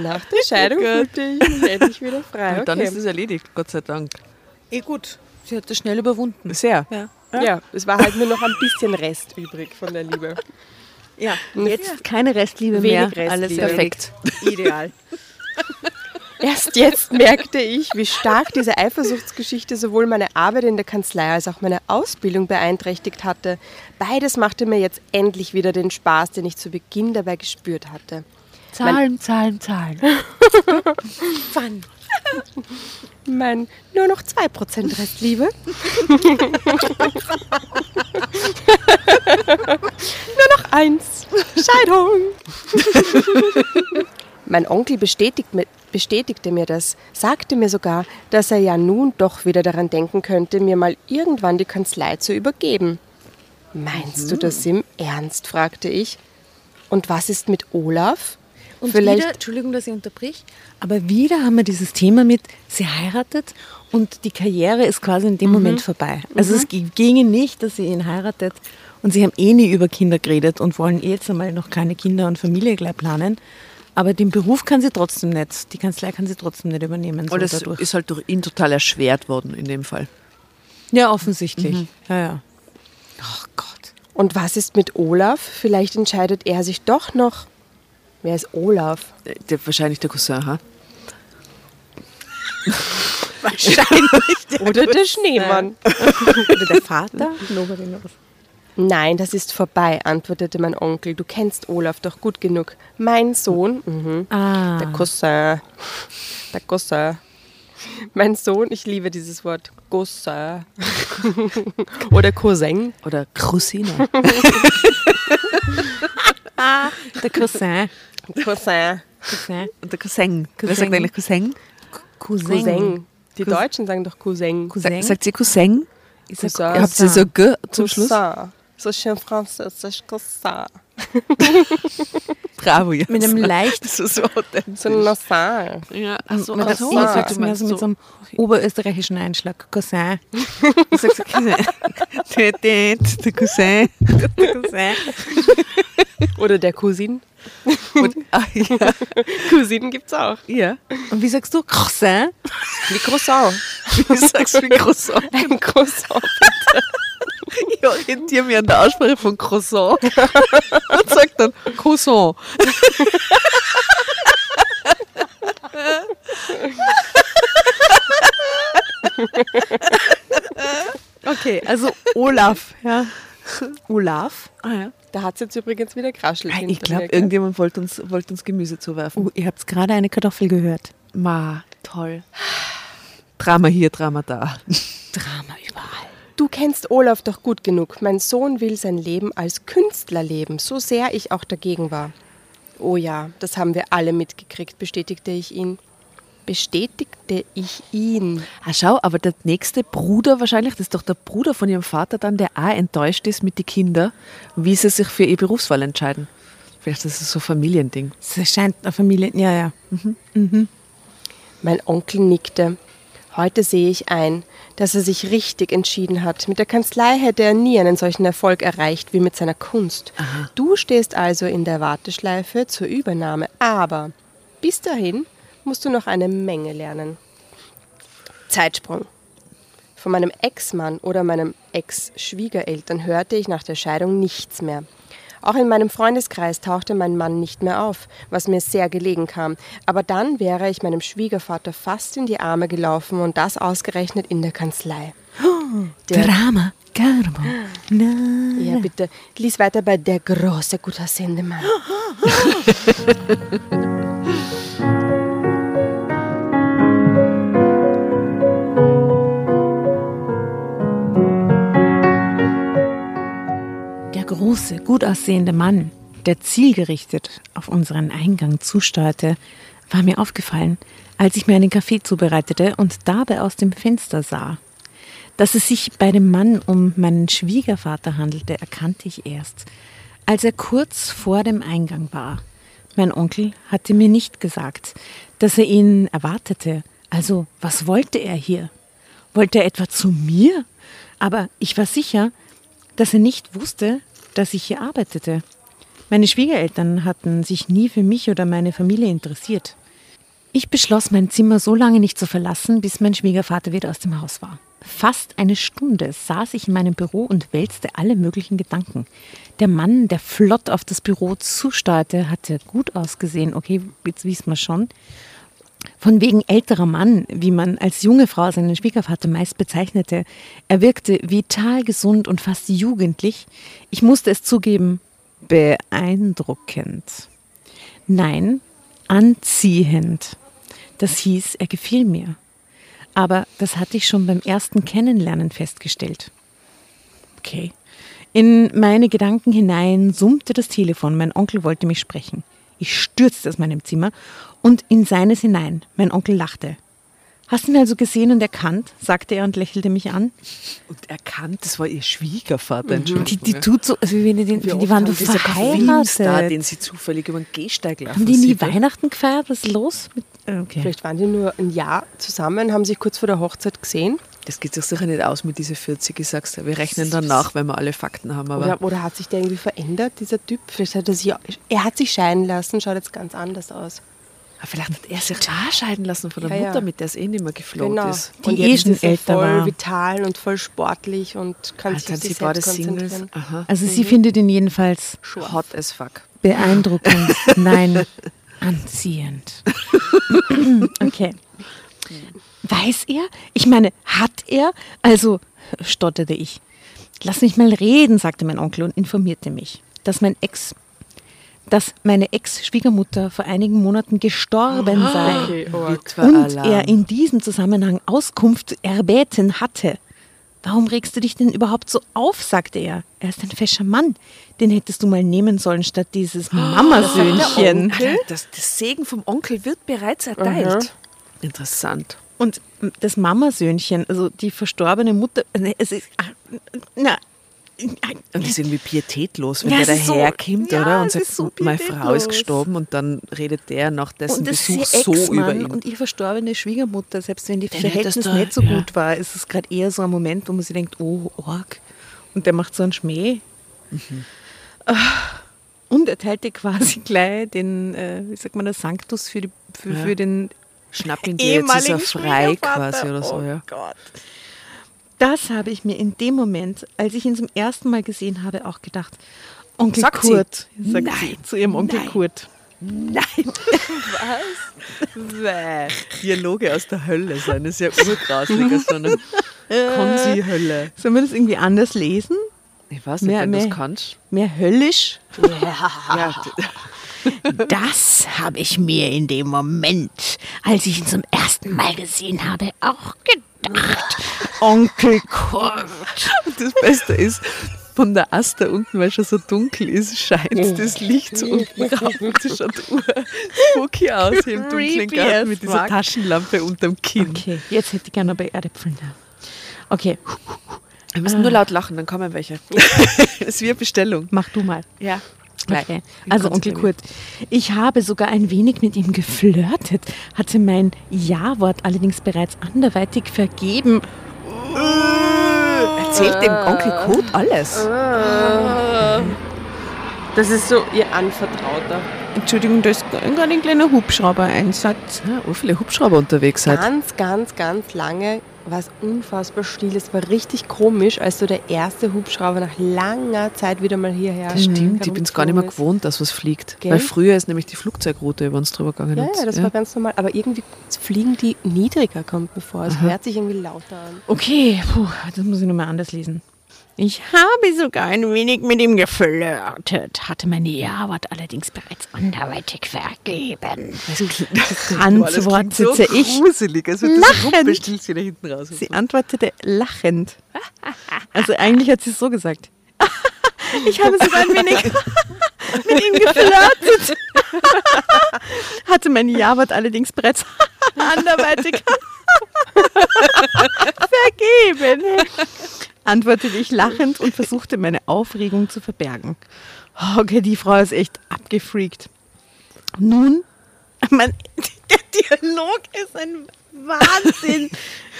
Nach der Scheidung fühlte ich mich endlich wieder frei. Und dann Okay. ist es erledigt, Gott sei Dank. eh gut. Sie hat das schnell überwunden. Sehr. Ja. Ja, es war halt nur noch ein bisschen Rest übrig von der Liebe. Ja, Und jetzt keine Restliebe Wenig mehr. Alles Restliebe. perfekt. Ideal. Erst jetzt merkte ich, wie stark diese Eifersuchtsgeschichte sowohl meine Arbeit in der Kanzlei als auch meine Ausbildung beeinträchtigt hatte. Beides machte mir jetzt endlich wieder den Spaß, den ich zu Beginn dabei gespürt hatte. Zahlen, Zahlen, Zahlen. Wann? Mein nur noch 2% Restliebe. nur noch eins. Scheidung. mein Onkel bestätigt, mi- bestätigte mir das, sagte mir sogar, dass er ja nun doch wieder daran denken könnte, mir mal irgendwann die Kanzlei zu übergeben. Meinst du das im Ernst? fragte ich. Und was ist mit Olaf? Und Vielleicht wieder, Entschuldigung, dass ich unterbrich, aber wieder haben wir dieses Thema mit, sie heiratet und die Karriere ist quasi in dem Moment vorbei. Also es gi- ginge nicht, dass sie ihn heiratet und sie haben eh nie über Kinder geredet und wollen jetzt einmal noch keine Kinder und Familie gleich planen. Aber den Beruf kann sie trotzdem nicht, die Kanzlei kann sie trotzdem nicht übernehmen. So Und dadurch. ist halt durch ihn total erschwert worden in dem Fall. ja, offensichtlich. Ja, ja. Ach Gott. Und was ist mit Olaf? Vielleicht entscheidet er sich doch noch. Wer ist Olaf? Äh, Der, wahrscheinlich der Cousin, ha? Wahrscheinlich. Oder der Schneemann. Oder der Vater? Nobody knows. Nein, das ist vorbei, antwortete mein Onkel. Du kennst Olaf doch gut genug. Mein Sohn, mhm. Ah. der Cousin, der Cousin. Mein Sohn, ich liebe dieses Wort, Cousin. Oder Cousin. Oder Cousine. Der Cousin. Cousin. Cousin. Der Cousin. Wer Cousin. sagt eigentlich Cousin? Cousin. Cousin. Die Cousin. Deutschen sagen doch Cousin. Cousin. Sagt sie Cousin? Cousin. Habt ihr so G zum Schluss? Cousin. So schön französisch, Cousin. Bravo, ja. Mit einem leicht Das ist so authentisch. So nasal. Ja, ach so, mit ach so, I also sagst du du mehr meinst so mit so- einem oberösterreichischen Einschlag. Cousin. Du sagst so Cousin. Der, der, der Cousin. Cousin. Oder der Cousin. Und, ah, ja. Cousinen gibt's auch. ja. Und wie sagst du? Cousin? Wie Croissant. Wie sagst du Croissant? Ein Croissant. Ich orientiere mich an der Aussprache von Croissant und sage dann Croissant. Okay, also Olaf. Ja. Olaf? Ah, ja. Da hat es jetzt übrigens wieder kraschelt. Ah, ich hinter glaub, mir, gell? Irgendjemand wollte uns, wollte uns Gemüse zuwerfen. Oh, ihr habt gerade eine Kartoffel gehört. Ma, toll. Drama hier, Drama da. Du kennst Olaf doch gut genug. Mein Sohn will sein Leben als Künstler leben, so sehr ich auch dagegen war. Oh ja, das haben wir alle mitgekriegt, bestätigte ich ihn. Bestätigte ich ihn. Ah, schau, aber der nächste Bruder wahrscheinlich, das ist doch der Bruder von ihrem Vater dann, der auch enttäuscht ist mit den Kindern, wie sie sich für ihr Berufswahl entscheiden. Vielleicht ist es so ein Familiending. Es scheint eine Familie. Ja, ja. Mein Onkel nickte. Heute sehe ich ein, dass er sich richtig entschieden hat. Mit der Kanzlei hätte er nie einen solchen Erfolg erreicht wie mit seiner Kunst. Du stehst also in der Warteschleife zur Übernahme, aber bis dahin musst du noch eine Menge lernen. Zeitsprung. Von meinem Ex-Mann oder meinem Ex-Schwiegereltern hörte ich nach der Scheidung nichts mehr. Auch in meinem Freundeskreis tauchte mein Mann nicht mehr auf, was mir sehr gelegen kam. Aber dann wäre ich meinem Schwiegervater fast in die Arme gelaufen und das ausgerechnet in der Kanzlei. Der, Drama, Carbo. Na. ja, bitte, lies weiter bei Der große, gut große, gut aussehende Mann, der zielgerichtet auf unseren Eingang zusteuerte, war mir aufgefallen, als ich mir einen Kaffee zubereitete und dabei aus dem Fenster sah. Dass es sich bei dem Mann um meinen Schwiegervater handelte, erkannte ich erst, als er kurz vor dem Eingang war. Mein Onkel hatte mir nicht gesagt, dass er ihn erwartete. Also, was wollte er hier? Wollte er etwa zu mir? Aber ich war sicher, dass er nicht wusste, dass ich hier arbeitete. Meine Schwiegereltern hatten sich nie für mich oder meine Familie interessiert. Ich beschloss, mein Zimmer so lange nicht zu verlassen, bis mein Schwiegervater wieder aus dem Haus war. Fast eine Stunde saß ich in meinem Büro und wälzte alle möglichen Gedanken. Der Mann, der flott auf das Büro zusteuerte, hatte gut ausgesehen. Okay, jetzt wissen wir schon. Von wegen älterer Mann, wie man als junge Frau seinen Schwiegervater meist bezeichnete. Er wirkte vital, gesund und fast jugendlich. Ich musste es zugeben, beeindruckend. Nein, anziehend. Das hieß, er gefiel mir. Aber das hatte ich schon beim ersten Kennenlernen festgestellt. Okay. In meine Gedanken hinein summte das Telefon. Mein Onkel wollte mich sprechen. Ich stürzte aus meinem Zimmer und in seines hinein. Mein Onkel lachte. Hast du ihn also gesehen und erkannt? sagte er und lächelte mich an. Und erkannt, das war ihr Schwiegervater, Die, Entschuldigung. die tut so, also wie wenn die, den, die oft waren doch verheiratet. Filmstar, den sie zufällig über den Gehsteig laufen Haben die nie. Weihnachten gefeiert? Was ist los? Mit, okay. Vielleicht waren die nur ein Jahr zusammen, haben sich kurz vor der Hochzeit gesehen. Das geht sich sicher nicht aus mit diese 40, ich sag's dir. Wir rechnen dann nach, wenn wir alle Fakten haben. Aber Oder, oder hat sich der irgendwie verändert, dieser Typ? Vielleicht hat er sich, er hat sich scheiden lassen, schaut jetzt ganz anders aus. Aber vielleicht hat er sich auch scheiden lassen von der Ja, ja. Mutter, mit der es eh nicht mehr geflohen Genau. ist. Die und eh jetzt schon ist er älter voll war. vital und voll sportlich und kann Jetzt sich auf sie sich beide selbst Singles. konzentrieren. Aha. Also sie findet ihn jedenfalls Hot as fuck. beeindruckend. Nein, anziehend. okay. Weiß er? Ich meine, hat er? Also, stotterte ich. Lass mich mal reden, sagte mein Onkel und informierte mich, dass mein Ex, dass meine Ex-Schwiegermutter vor einigen Monaten gestorben sei. Okay, oh, Und er in diesem Zusammenhang Auskunft erbeten hatte. Warum regst du dich denn überhaupt so auf, sagte er. Er ist ein fescher Mann. Den hättest du mal nehmen sollen statt dieses Mamasöhnchen. Alter, das, das Segen vom Onkel wird bereits erteilt. Interessant. Und das Mamasöhnchen, also die verstorbene Mutter, es ist, ah, na, Und das ist irgendwie pietätlos, wenn Ja, der es so- daherkommt, ja, oder? Und es sagt, so meine Frau ist gestorben und dann redet der nach dessen und das ist Besuch so über ihn. und ihre verstorbene Schwiegermutter, selbst wenn die Den Verhältnis nicht so ja. gut war, ist es gerade eher so ein Moment, wo man sich denkt, oh, Org. Und der macht so einen Schmäh. Ah. Und er teilte quasi gleich den, äh, wie sagt man das, Sanctus für, die, für, für den Schnapp ihn dir, jetzt ist er frei Schwiegervater. quasi oder so, oh ja. Gott. Das habe ich mir in dem Moment, als ich ihn zum ersten Mal gesehen habe, auch gedacht. Onkel Sagt sie? Kurt, sagt Nein. sie zu ihrem Onkel Nein. Kurt. Nein. Was? Bäh. Dialoge aus der Hölle sein, das ist ja urgrauslich. aus so einer Konzi-Hölle. Sollen wir das irgendwie anders lesen? Ich weiß nicht, Mehr- wenn du mehr- das kannst. Mehr höllisch? Ja, d- Das habe ich mir in dem Moment, als ich ihn zum ersten Mal gesehen habe, auch gedacht. Onkel Kurt. Und das Beste ist, von der Ast da unten, weil schon so dunkel ist, scheint das Licht so unten rauf. Und das schaut spooky aus hier im dunklen Garten mit dieser. Taschenlampe unterm Kinn. Okay, jetzt hätte ich gerne noch bei Erdäpfeln da. Okay, Wir müssen nur laut lachen, dann kommen welche. das ist wie eine Bestellung. mach du mal. Ja. Gleich. Okay. Also Onkel Kurt, ich habe sogar ein wenig mit ihm geflirtet, hatte mein Ja-Wort allerdings bereits anderweitig vergeben. Erzählt dem Onkel Kurt alles. Das ist so ihr Anvertrauter. Entschuldigung, da ist gerade ein kleiner Hubschrauber-Einsatz. Ja, oh, viele Hubschrauber unterwegs seid. Ganz, ganz, ganz lange war es unfassbar still. Es war richtig komisch, als so der erste Hubschrauber nach langer Zeit wieder mal hierher Das stimmt, ich bin es gar nicht mehr gewohnt, dass was fliegt. Gell? Weil früher ist nämlich die Flugzeugroute über uns drüber gegangen. Ja, ja, das war ganz normal. Aber irgendwie fliegen die niedriger, kommt mir vor. Es hört sich irgendwie lauter an. Okay, puh, das muss ich nochmal anders lesen. Ich habe sogar ein wenig mit ihm geflirtet, hatte mein Ja-Wort allerdings bereits anderweitig vergeben. Antwortete ich. gruselig, als würde das Lachend. Da hinten raus. Sie antwortete lachend. Also eigentlich hat sie es so gesagt. Ich habe sogar ein wenig mit ihm geflirtet. Hatte mein Ja-Wort allerdings bereits anderweitig vergeben. Antwortete ich lachend und versuchte meine Aufregung zu verbergen. Okay, die Frau ist echt abgefreakt. Nun, mein, der Dialog ist ein Wahnsinn.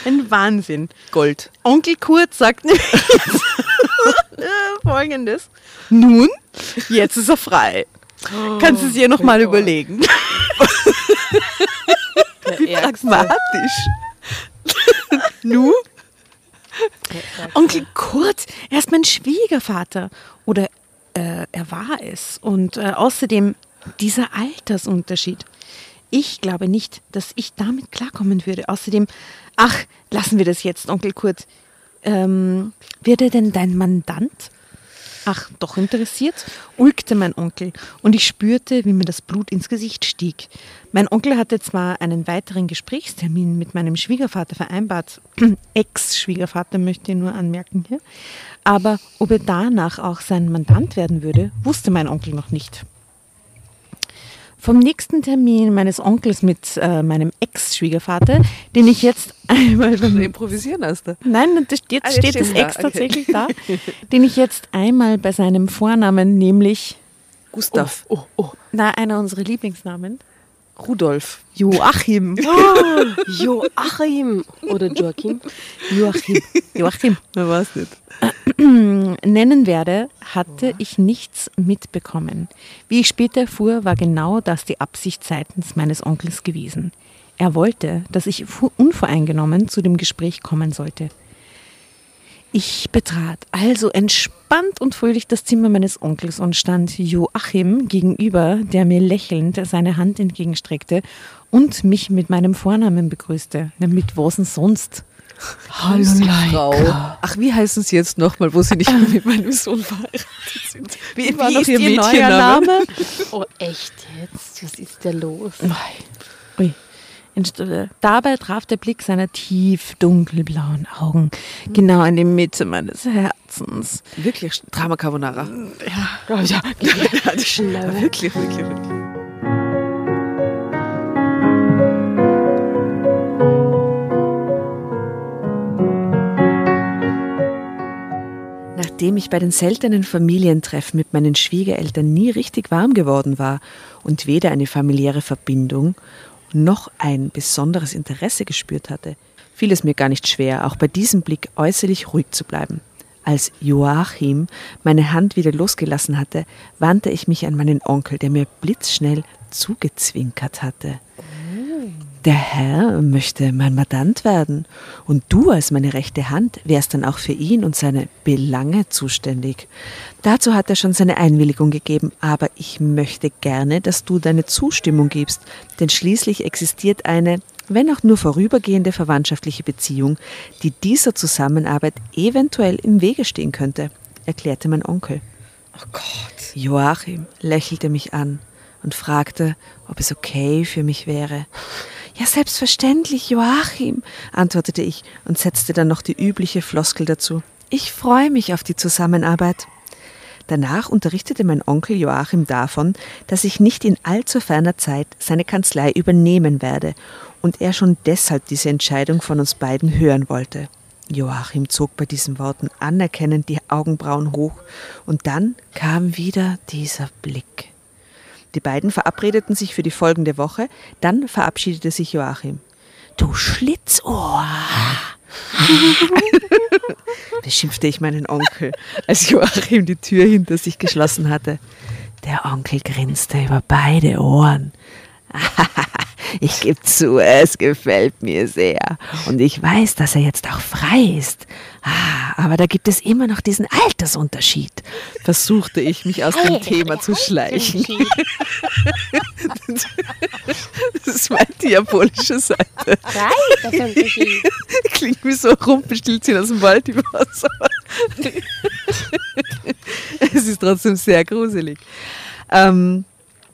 Ein Wahnsinn. Gold. Onkel Kurt sagt folgendes. Nun, jetzt ist er frei. Kannst du es dir nochmal überlegen. Wie pragmatisch. nu? Onkel Kurt, er ist mein Schwiegervater. Oder äh, er war es. Und äh, außerdem dieser Altersunterschied. Ich glaube nicht, dass ich damit klarkommen würde. Außerdem, ach, lassen wir das jetzt, Onkel Kurt. Ähm, wird er denn dein Mandant? Ach, doch interessiert, ulkte mein Onkel und ich spürte, wie mir das Blut ins Gesicht stieg. Mein Onkel hatte zwar einen weiteren Gesprächstermin mit meinem Schwiegervater vereinbart, Ex-Schwiegervater möchte ich nur anmerken hier, aber ob er danach auch sein Mandant werden würde, wusste mein Onkel noch nicht. Vom nächsten Termin meines Onkels mit äh, meinem Ex-Schwiegervater, den ich jetzt einmal beim Improvisieren hast du. Nein, das, jetzt Ah, steht es da, extra okay. tatsächlich da, den ich jetzt einmal bei seinem Vornamen, nämlich, Gustav. Oh, oh. na, einer unserer Lieblingsnamen, Rudolf. Joachim. Joachim oder Joachim. Joachim. Joachim. Na, weiß nicht. nennen werde, hatte ich nichts mitbekommen. Wie ich später erfuhr, war genau das die Absicht seitens meines Onkels gewesen. Er wollte, dass ich unvoreingenommen zu dem Gespräch kommen sollte. Ich betrat also entspannt und fröhlich das Zimmer meines Onkels und stand Joachim gegenüber, der mir lächelnd seine Hand entgegenstreckte und mich mit meinem Vornamen begrüßte. Na, mit was denn sonst? Hallo, Frau. Ach, wie heißen Sie jetzt nochmal, wo Sie nicht mehr mit meinem Sohn verheiratet sind? Wie, war Wie noch ist Ihr Ihr neuer Mädchenname? Name? Oh, echt jetzt? Was ist da los? Ui. Äh, Dabei traf der Blick seiner tief dunkelblauen Augen genau in die Mitte meines Herzens. Wirklich, Drama Carbonara. Ja, ja, Ja, wirklich, wirklich, wirklich. Nachdem ich bei den seltenen Familientreffen mit meinen Schwiegereltern nie richtig warm geworden war und weder eine familiäre Verbindung noch ein besonderes Interesse gespürt hatte, fiel es mir gar nicht schwer, auch bei diesem Blick äußerlich ruhig zu bleiben. Als Joachim meine Hand wieder losgelassen hatte, wandte ich mich an meinen Onkel, der mir blitzschnell zugezwinkert hatte. Der Herr möchte mein Mandant werden und du als meine rechte Hand wärst dann auch für ihn und seine Belange zuständig. Dazu hat er schon seine Einwilligung gegeben, aber ich möchte gerne, dass du deine Zustimmung gibst, denn schließlich existiert eine, wenn auch nur vorübergehende verwandtschaftliche Beziehung, die dieser Zusammenarbeit eventuell im Wege stehen könnte, erklärte mein Onkel. Oh Gott. Joachim lächelte mich an und fragte, ob es okay für mich wäre. Ja, selbstverständlich, Joachim, antwortete ich und setzte dann noch die übliche Floskel dazu. Ich freue mich auf die Zusammenarbeit. Danach unterrichtete mein Onkel Joachim davon, dass ich nicht in allzu ferner Zeit seine Kanzlei übernehmen werde und er schon deshalb diese Entscheidung von uns beiden hören wollte. Joachim zog bei diesen Worten anerkennend die Augenbrauen hoch, und dann kam wieder dieser Blick. Die beiden verabredeten sich für die folgende Woche, dann verabschiedete sich Joachim. Du Schlitzohr! beschimpfte ich meinen Onkel, als Joachim die Tür hinter sich geschlossen hatte. Der Onkel grinste über beide Ohren. Ich gebe zu, es gefällt mir sehr. Und ich weiß, dass er jetzt auch frei ist. Ah, aber da gibt es immer noch diesen Altersunterschied. Versuchte ich, mich aus dem Thema zu schleichen. Das ist meine diabolische Seite. Klingt wie so Rumpelstilzchen aus dem Wald über Wasser. Es ist trotzdem sehr gruselig. Ähm,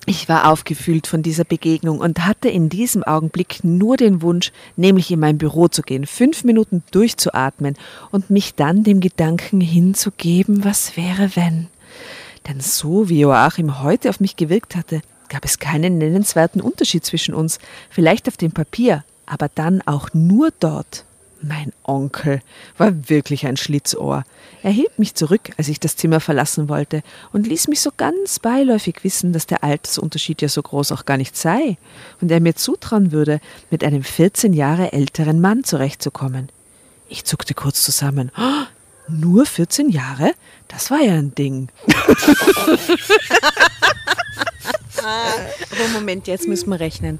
ich war aufgefühlt von dieser Begegnung und hatte in diesem Augenblick nur den Wunsch, nämlich in mein Büro zu gehen, fünf Minuten durchzuatmen und mich dann dem Gedanken hinzugeben, was wäre, wenn. Denn so wie Joachim heute auf mich gewirkt hatte, gab es keinen nennenswerten Unterschied zwischen uns, vielleicht auf dem Papier, aber dann auch nur dort. Mein Onkel war wirklich ein Schlitzohr. Er hielt mich zurück, als ich das Zimmer verlassen wollte, und ließ mich so ganz beiläufig wissen, dass der Altersunterschied ja so groß auch gar nicht sei, und er mir zutrauen würde, mit einem 14 Jahre älteren Mann zurechtzukommen. Ich zuckte kurz zusammen. Oh, nur 14 Jahre? Das war ja ein Ding. Aber Moment, jetzt müssen wir rechnen.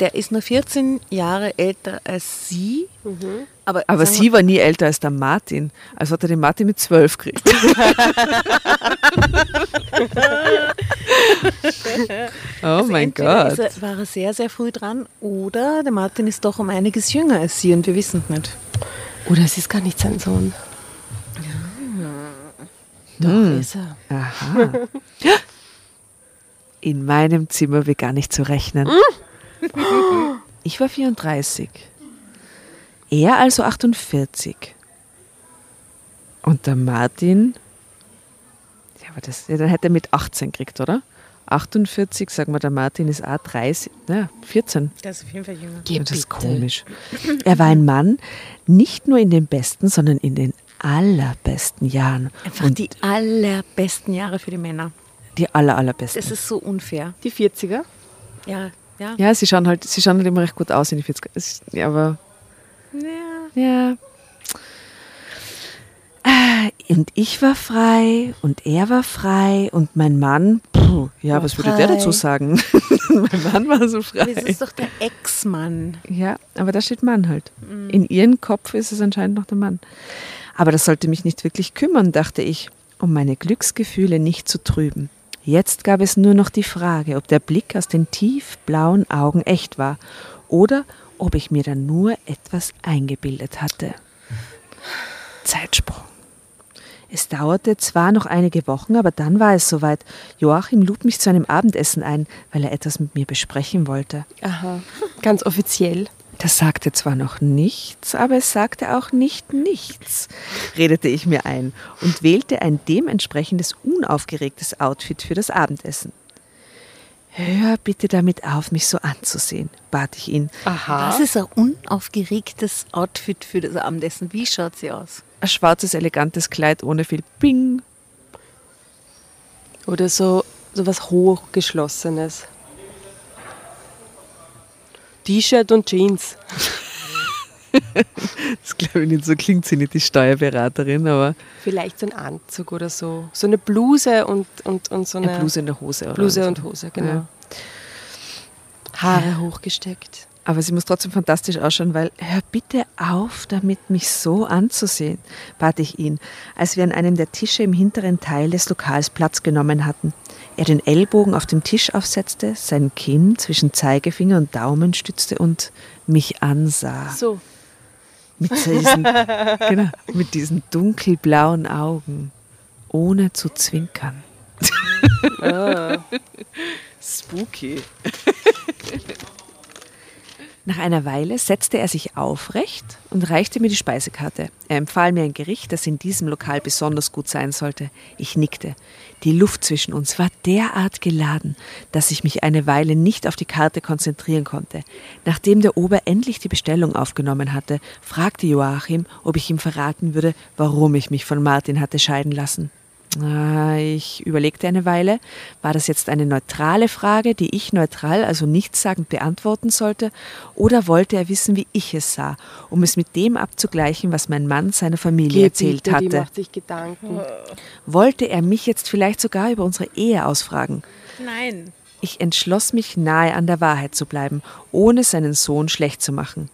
Der ist nur 14 Jahre älter als Sie. Aber, Aber sagen sie war nie älter als der Martin. Also hat er den Martin mit 12 gekriegt. oh Also mein Gott. Er, war er sehr, sehr früh dran oder der Martin ist doch um einiges jünger als Sie und wir wissen es nicht. Oder es ist gar nicht sein Sohn. Doch, ist er. Aha. In meinem Zimmer begann ich zu rechnen. Ich war 34. Er also 48. Und der Martin, ja, aber das, ja, dann hätte er mit 18 gekriegt, oder? 48, sagen wir, der Martin ist auch 30, ja, 14. Der ist auf jeden Fall jünger. Geh das ist komisch. Er war ein Mann, nicht nur in den besten, sondern in den allerbesten Jahren. Einfach Und die allerbesten Jahre für die Männer. die aller, allerbesten. Das ist so unfair. Die 40er? Ja, ja. Ja, sie schauen halt, sie schauen halt immer recht gut aus in die 40er. Es ist- Ja, aber ja. ja. Ah, Und ich war frei und er war frei und mein Mann, puh, ja, War was würde der frei. dazu sagen? mein Mann war so frei. Das ist doch der Ex-Mann. Ja, aber da steht Mann halt. In ihrem Kopf ist es anscheinend noch der Mann. Aber das sollte mich nicht wirklich kümmern, dachte ich, um meine Glücksgefühle nicht zu trüben. Jetzt gab es nur noch die Frage, ob der Blick aus den tiefblauen Augen echt war oder ob ich mir dann nur etwas eingebildet hatte. Zeitsprung. Es dauerte zwar noch einige Wochen, aber dann war es soweit. Joachim lud mich zu einem Abendessen ein, weil er etwas mit mir besprechen wollte. Aha. Ganz offiziell. Das sagte zwar noch nichts, aber es sagte auch nicht nichts, redete ich mir ein und wählte ein dementsprechendes unaufgeregtes Outfit für das Abendessen. Hör bitte damit auf, mich so anzusehen, bat ich ihn. Aha. Das ist ein unaufgeregtes Outfit für das Abendessen. Wie schaut sie aus? Ein schwarzes, elegantes Kleid ohne viel Bing. Oder so, so was Hochgeschlossenes. T-Shirt und Jeans. Das glaube ich nicht, so klingt sie nicht, die Steuerberaterin, aber Vielleicht so ein Anzug oder so. So eine Bluse und, und, und so eine, eine Bluse in der Hose. Oder Bluse so. und Hose, genau. Ja. Haare hochgesteckt. Aber sie muss trotzdem fantastisch ausschauen, weil hör bitte auf, damit mich so anzusehen, bat ich ihn, als wir an einem der Tische im hinteren Teil des Lokals Platz genommen hatten. Er den Ellbogen auf dem Tisch aufsetzte, sein Kinn zwischen Zeigefinger und Daumen stützte und mich ansah. So. Mit diesen, genau, mit diesen dunkelblauen Augen, ohne zu zwinkern. Spooky. Nach einer Weile setzte er sich aufrecht und reichte mir die Speisekarte. Er empfahl mir ein Gericht, das in diesem Lokal besonders gut sein sollte. Ich nickte. Die Luft zwischen uns war derart geladen, dass ich mich eine Weile nicht auf die Karte konzentrieren konnte. Nachdem der Ober endlich die Bestellung aufgenommen hatte, fragte Joachim, ob ich ihm verraten würde, warum ich mich von Martin hatte scheiden lassen. Ich überlegte eine Weile, war das jetzt eine neutrale Frage, die ich neutral, also nichtssagend beantworten sollte, oder wollte er wissen, wie ich es sah, um es mit dem abzugleichen, was mein Mann seiner Familie erzählt Bitte, hatte? Die macht sich Gedanken. Wollte er mich jetzt vielleicht sogar über unsere Ehe ausfragen? Nein. Ich entschloss mich, nahe an der Wahrheit zu bleiben, ohne seinen Sohn schlecht zu machen.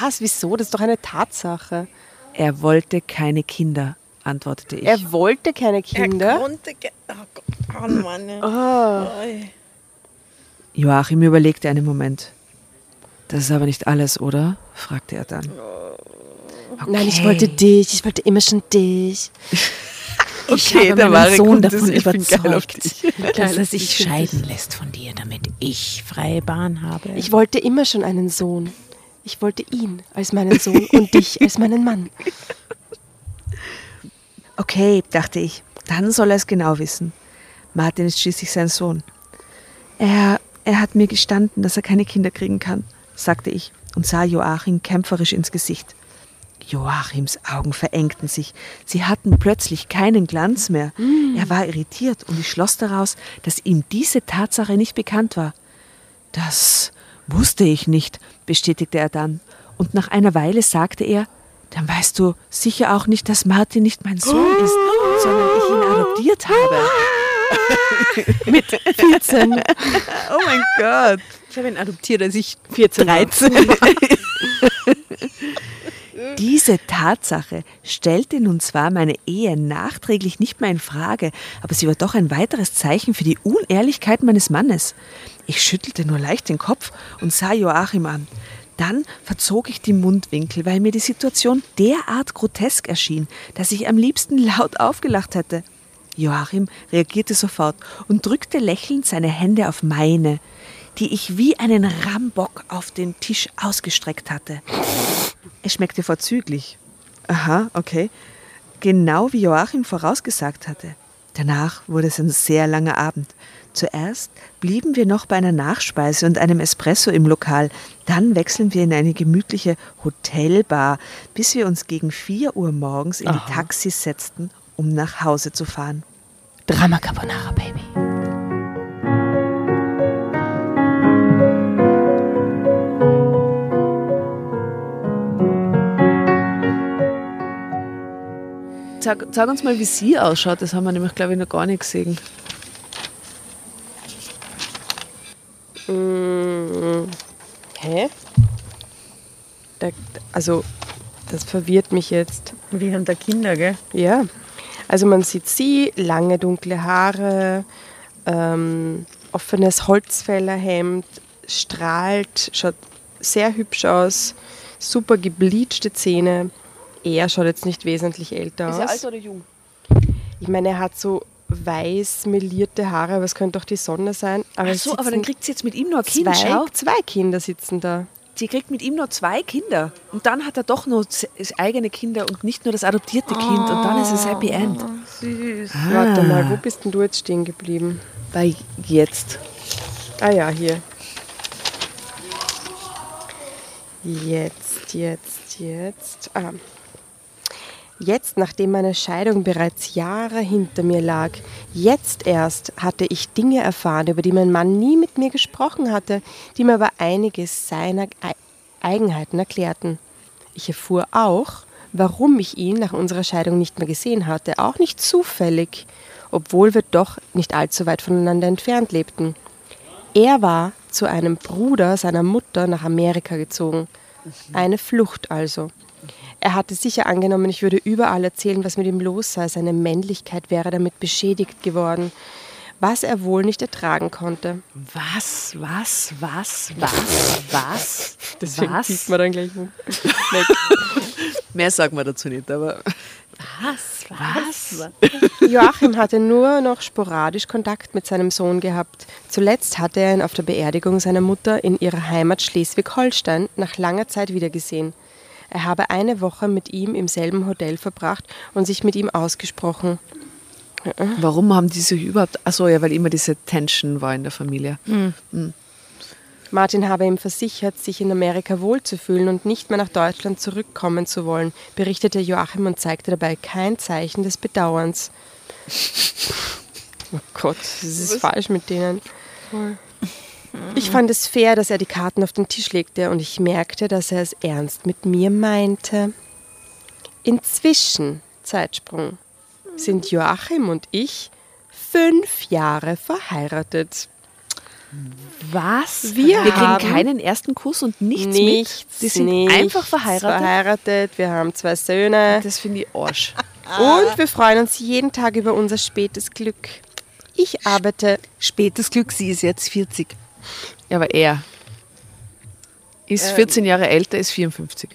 Was? Wieso? Das ist doch eine Tatsache. Er wollte keine Kinder, antwortete ich. Er wollte keine Kinder. konnte. Oh Gott, oh Mann. Oh. Joachim überlegte einen Moment. Das ist aber nicht alles, oder? fragte er dann. Nein, ich wollte dich. Ich wollte immer schon dich. Ich Okay, habe meinen wahre Sohn davon ich überzeugt, dass er sich scheiden lässt von dir, damit ich freie Bahn habe. Ich wollte immer schon einen Sohn. Ich wollte ihn als meinen Sohn und dich als meinen Mann. Okay, dachte ich, dann soll er es genau wissen. Martin ist schließlich sein Sohn. Er, er hat mir gestanden, dass er keine Kinder kriegen kann, sagte ich und sah Joachim kämpferisch ins Gesicht. Joachims Augen verengten sich. Sie hatten plötzlich keinen Glanz mehr. Er war irritiert und ich schloss daraus, dass ihm diese Tatsache nicht bekannt war. Das wusste ich nicht, bestätigte er dann. Und nach einer Weile sagte er, dann weißt du sicher auch nicht, dass Martin nicht mein Sohn ist, sondern ich ihn adoptiert habe. Mit 14. Oh mein Gott. Ich habe ihn adoptiert, als ich 14 war. 13 war. Diese Tatsache stellte nun zwar meine Ehe nachträglich nicht mehr in Frage, aber sie war doch ein weiteres Zeichen für die Unehrlichkeit meines Mannes. Ich schüttelte nur leicht den Kopf und sah Joachim an. Dann verzog ich die Mundwinkel, weil mir die Situation derart grotesk erschien, dass ich am liebsten laut aufgelacht hätte. Joachim reagierte sofort und drückte lächelnd seine Hände auf meine, die ich wie einen Rambock auf den Tisch ausgestreckt hatte. Es schmeckte vorzüglich. Aha, okay. Genau wie Joachim vorausgesagt hatte. Danach wurde es ein sehr langer Abend. Zuerst blieben wir noch bei einer Nachspeise und einem Espresso im Lokal. Dann wechseln wir in eine gemütliche Hotelbar, bis wir uns gegen 4 Uhr morgens in die Taxis setzten, um nach Hause zu fahren. Drama Carbonara, Baby. Sag, sag uns mal, wie sie ausschaut. Das haben wir nämlich, glaube ich, noch gar nicht gesehen. Hä? Da, also, das verwirrt mich jetzt. Wir haben da Kinder, gell? Ja. Also man sieht sie, lange dunkle Haare, ähm, offenes Holzfällerhemd, strahlt, schaut sehr hübsch aus, super gebleachte Zähne. Er schaut jetzt nicht wesentlich älter aus. oder jung? Ich meine, er hat so weiß melierte Haare, aber es könnte doch die Sonne sein. Aber Ach so, aber dann kriegt sie jetzt mit ihm nur ein Kind. zwei, Schau. zwei Kinder sitzen da. Sie kriegt mit ihm nur zwei Kinder. Und dann hat er doch nur z- eigene Kinder und nicht nur das adoptierte Kind. Und dann ist es Happy End. Süß. Warte mal, wo bist denn du jetzt stehen geblieben? Bei jetzt. Ah ja, hier. Jetzt, jetzt, jetzt. Ah. Jetzt, nachdem meine Scheidung bereits Jahre hinter mir lag, jetzt erst hatte ich Dinge erfahren, über die mein Mann nie mit mir gesprochen hatte, die mir aber einiges seiner Ei- Eigenheiten erklärten. Ich erfuhr auch, warum ich ihn nach unserer Scheidung nicht mehr gesehen hatte, auch nicht zufällig, obwohl wir doch nicht allzu weit voneinander entfernt lebten. Er war zu einem Bruder seiner Mutter nach Amerika gezogen. Eine Flucht also. Er hatte sicher angenommen, ich würde überall erzählen, was mit ihm los sei. Seine Männlichkeit wäre damit beschädigt geworden, was er wohl nicht ertragen konnte. Was, was, was, was, was? Deswegen was? zieht man dann gleich weg. Mehr sagen wir dazu nicht, aber. Was? Was? Joachim hatte nur noch sporadisch Kontakt mit seinem Sohn gehabt. Zuletzt hatte er ihn auf der Beerdigung seiner Mutter in ihrer Heimat Schleswig-Holstein nach langer Zeit wiedergesehen. Er habe eine Woche mit ihm im selben Hotel verbracht und sich mit ihm ausgesprochen. Warum haben die sich überhaupt. Achso, ja, weil immer diese Tension war in der Familie. Martin habe ihm versichert, sich in Amerika wohlzufühlen und nicht mehr nach Deutschland zurückkommen zu wollen, berichtete Joachim und zeigte dabei kein Zeichen des Bedauerns. Oh Gott, das ist falsch mit denen. Ich fand es fair, dass er die Karten auf den Tisch legte und ich merkte, dass er es ernst mit mir meinte. Inzwischen, Zeitsprung, sind Joachim und ich fünf Jahre verheiratet. Was? Wir Wir haben- kriegen keinen ersten Kuss und nichts, Nichts, mit. Die sind nichts einfach verheiratet. verheiratet. Wir haben zwei Söhne Das finde ich Arsch. und wir freuen uns jeden Tag über unser spätes Glück. Ich arbeite, Spätes Glück, sie ist jetzt 40. Ja, aber er ist 14 Jahre älter, ist 54.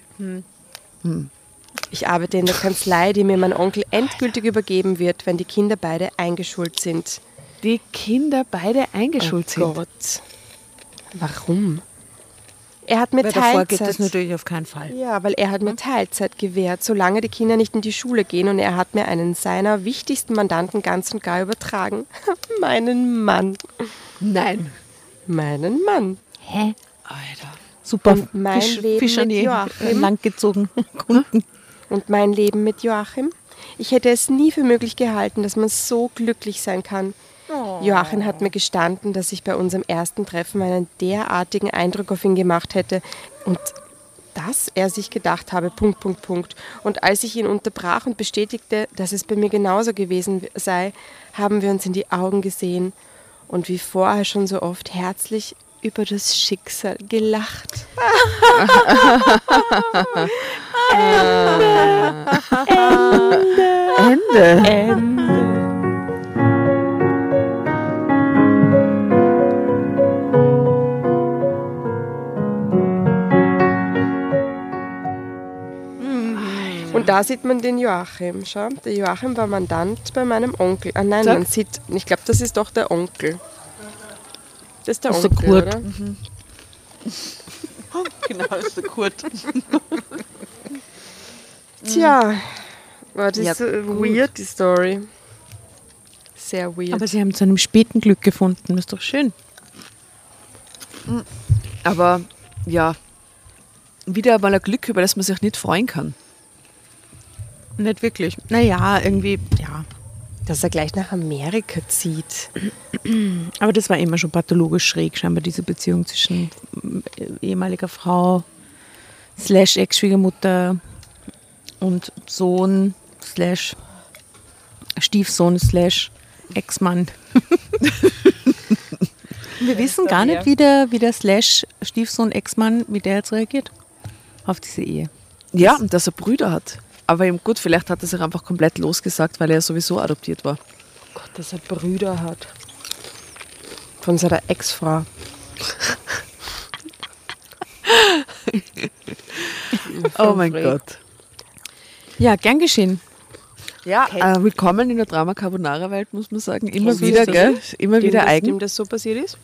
ich arbeite in der Kanzlei, die mir mein Onkel endgültig übergeben wird, wenn die Kinder beide eingeschult sind. Die Kinder beide eingeschult oh sind. Gott. Warum? Er hat mir Weil davor geht das Teilzeit. natürlich auf keinen Fall. Ja, weil er hat mir Teilzeit gewährt, solange die Kinder nicht in die Schule gehen und er hat mir einen seiner wichtigsten Mandanten ganz und gar übertragen. Meinen Mann. Nein. Meinen Mann. Hä? Alter. Super. Und mein Fisch, Leben Fisch mit Joachim. langgezogen Kunden. Und mein Leben mit Joachim? Ich hätte es nie für möglich gehalten, dass man so glücklich sein kann. Joachim hat mir gestanden, dass ich bei unserem ersten Treffen einen derartigen Eindruck auf ihn gemacht hätte und dass er sich gedacht habe, Punkt, Punkt, Punkt. Und als ich ihn unterbrach und bestätigte, dass es bei mir genauso gewesen sei, haben wir uns in die Augen gesehen und wie vorher schon so oft herzlich über das Schicksal gelacht. Ende. Da sieht man den Joachim. Schau, der Joachim war Mandant bei meinem Onkel. Ah nein, Sag. man sieht, ich glaube, das ist doch der Onkel. Das ist der Das ist der Onkel, Kurt. oder? Genau, das ist der Kurt. Tja, war das Ja, so weird, die Story. Sehr weird. Aber sie haben zu einem späten Glück gefunden. Das ist doch schön. Aber ja, wieder mal ein Glück, über das man sich nicht freuen kann. Nicht wirklich. Naja, irgendwie, ja. Dass er gleich nach Amerika zieht. Aber das war immer schon pathologisch schräg, scheinbar diese Beziehung zwischen äh, ehemaliger Frau slash Ex-Schwiegermutter und Sohn slash Stiefsohn slash Ex-Mann. Wir wissen gar nicht, wie der, wie der slash Stiefsohn Ex-Mann, wie der jetzt reagiert auf diese Ehe. Ja, und dass er Brüder hat. Aber eben gut, vielleicht hat er sich einfach komplett losgesagt, weil er sowieso adoptiert war. Gott, dass er Brüder hat. Von seiner Ex-Frau. Oh mein. Gott. Ja, gern geschehen. Ja, äh, willkommen in der Drama Carbonara Welt, muss man sagen. Immer wieder, gell? Immer wieder eigen. Dem das so passiert ist?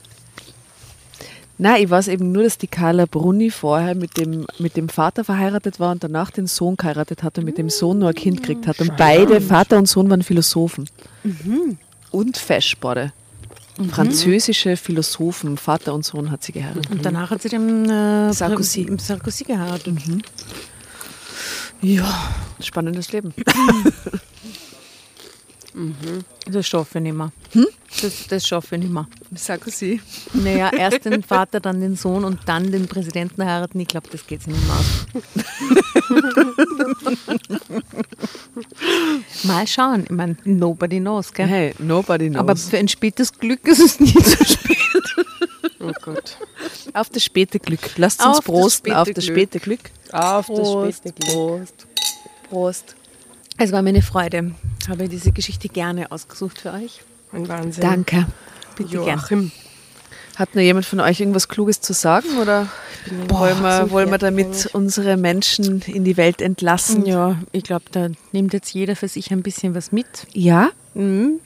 Nein, ich weiß eben nur, dass die Carla Bruni vorher mit dem, mit dem Vater verheiratet war und danach den Sohn geheiratet hat und mit dem Sohn nur ein Kind gekriegt hat. Und beide, Vater und Sohn, waren Philosophen. Und Feschborde. Französische Philosophen, Vater und Sohn hat sie geheiratet. Und danach hat sie den äh, Sarkozy. Sarkozy geheiratet. Ja, spannendes Leben. Das schaffe ich nicht mehr. Das, das schaffe ich nicht mehr. Sarkozy. Naja, erst den Vater, dann den Sohn und dann den Präsidenten heiraten. Ich glaube, das geht sich nicht mehr aus. Mal schauen. Ich meine, nobody knows, gell? Hey, nobody knows. Aber für ein spätes Glück ist es nie zu spät. Oh Gott. auf das späte Glück. Lasst uns Auf das prosten späte auf das späte Glück. Auf Prost, das späte Glück. Prost. Prost. Es war mir eine Freude. Ich habe diese Geschichte gerne ausgesucht für euch. Ein Wahnsinn. Danke. Bitte gern. Joachim. Hat nur jemand von euch irgendwas Kluges zu sagen oder bin Wollen wir, zum wollen wir damit unsere Menschen in die Welt entlassen? Ja, ich glaube, da nimmt jetzt jeder für sich ein bisschen was mit. Ja, Mhm.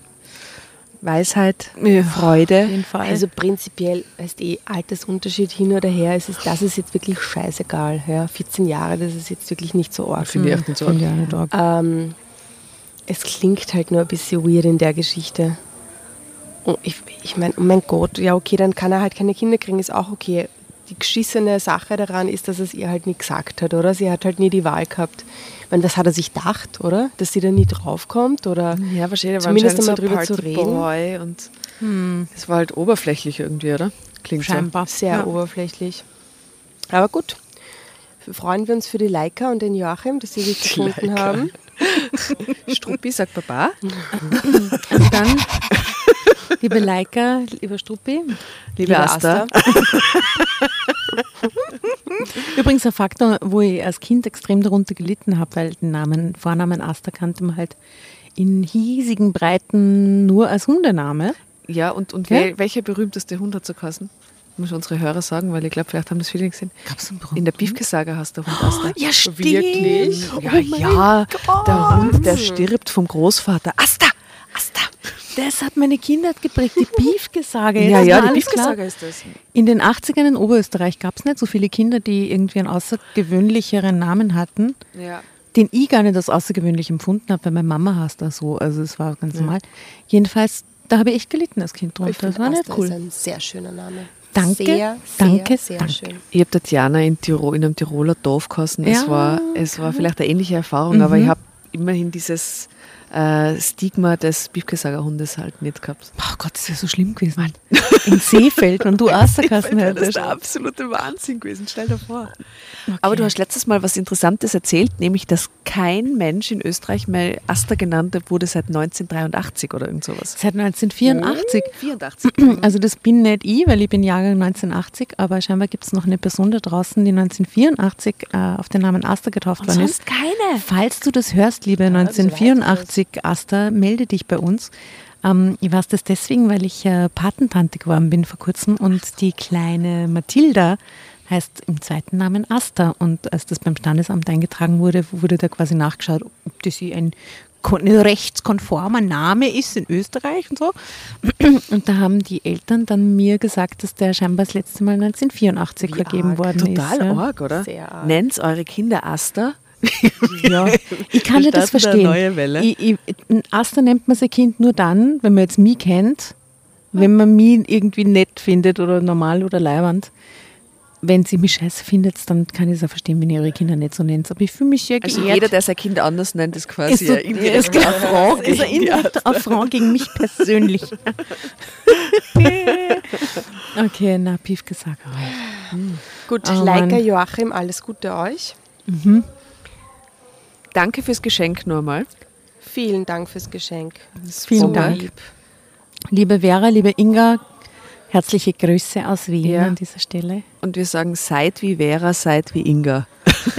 Weisheit, Ja. Freude. Auf jeden Fall. Also prinzipiell, weißt eh, Altersunterschied hin oder her, ist es, das ist jetzt wirklich scheißegal. Ja, 14 Jahre, das ist jetzt wirklich nicht so arg. Finde ich echt nicht so. Auch nicht arg. Ähm, es klingt halt nur ein bisschen weird in der Geschichte. Und ich, ich meine, oh mein Gott, ja okay, dann kann er halt keine Kinder kriegen, ist auch okay. Die geschissene Sache daran ist, dass er es ihr halt nie gesagt hat, oder? Sie hat halt nie die Wahl gehabt. Meine, das hat er sich gedacht, oder? Dass sie da nie draufkommt, oder? Ja, wahrscheinlich Zumindest einmal so drüber zu reden. Und es war halt oberflächlich irgendwie, oder? Klingt Scheinbar. Sehr Ja. oberflächlich. Aber gut. Freuen wir uns für die Leica und den Joachim, dass sie sich gefunden Leica. haben. so. Struppi sagt Baba. Und dann, liebe Leika, lieber Struppi, Liebe Asta. Übrigens ein Faktor, wo ich als Kind extrem darunter gelitten habe, weil den Namen, Vornamen Asta kannte man halt in hiesigen Breiten nur als Hundename. Ja, und, und Ja? wel, welcher berühmteste Hund hat zu kassen? Muss unsere Hörer sagen, weil ich glaube, vielleicht haben das viele gesehen. Gab's einen In der Biefke-Saga hast du Hund Asta. Ja, stimmt. Wirklich? Ja, Oh ja, Gott. der Hund, der stirbt vom Großvater. Asta! Asta! Das hat meine Kindheit geprägt, die Beefgesage. Ja, ja, die klar. ist das. In den 80ern in Oberösterreich gab es nicht so viele Kinder, die irgendwie einen außergewöhnlicheren Namen hatten, Ja. den ich gar nicht als außergewöhnlich empfunden habe, weil meine Mama heißt da so. Also es war ganz normal. Jedenfalls, da habe ich echt gelitten als Kind drunter. Das war nicht cool. ist ein sehr schöner Name. Danke, Sehr, danke, sehr, sehr danke. schön. Ich habe Tatjana in, Tirol, in einem Tiroler Dorf geheißen. Es, Ja. Mhm. war, es war vielleicht eine ähnliche Erfahrung, aber ich habe immerhin dieses äh, Stigma des Biefkesager-Hundes halt nicht gehabt. Oh Gott, das ist ja so schlimm gewesen. In Seefeld, wenn du Asterkassen Das ist hättest. der absolute Wahnsinn gewesen, stell dir vor. Aber du hast letztes Mal was Interessantes erzählt, nämlich, dass kein Mensch in Österreich mehr Aster genannt wurde seit 1983 oder irgend sowas. Seit 1984. 84. Also das bin nicht ich, weil ich bin Jahrgang 1980, aber scheinbar gibt es noch eine Person da draußen, die 1984 äh, auf den Namen Asta getauft worden ist. keine. Falls du das hörst, liebe so 1984 Asta, melde dich bei uns. Ähm, ich weiß das deswegen, weil ich äh, Patentante geworden bin vor kurzem und die kleine Mathilda heißt im zweiten Namen Asta. Und als das beim Standesamt eingetragen wurde, wurde da quasi nachgeschaut, ob das hier ein kon- rechtskonformer Name ist in Österreich und so. Und da haben die Eltern dann mir gesagt, dass der scheinbar das letzte Mal 1984 Wie vergeben arg. worden Total ist. ja. arg, oder? Sehr arg. Nennt eure Kinder Aster. Ja, ich kann nicht das verstehen. neue Welle. Ich, ich, ein Aster nennt man sein Kind nur dann, wenn man jetzt mich kennt, wenn man mich irgendwie nett findet oder normal oder leiwand. Wenn sie mich scheiße findet, dann kann ich es auch verstehen, wenn ihr eure Kinder nicht so nennt. Aber ich fühle mich sehr Also geehrt. jeder, der sein Kind anders nennt, ist ist quasi so, ein ist Affront ist ein gegen die indirekter Affront gegen mich persönlich. okay, na, Pief gesagt. Gut, Oh Leica. Joachim, alles Gute euch. Danke fürs Geschenk nur mal. Vielen Dank fürs Geschenk. Vielen So Dank. lieb. Liebe Vera, liebe Inga, herzliche Grüße aus Wien Ja. an dieser Stelle. Und wir sagen, seid wie Vera, seid wie Inga.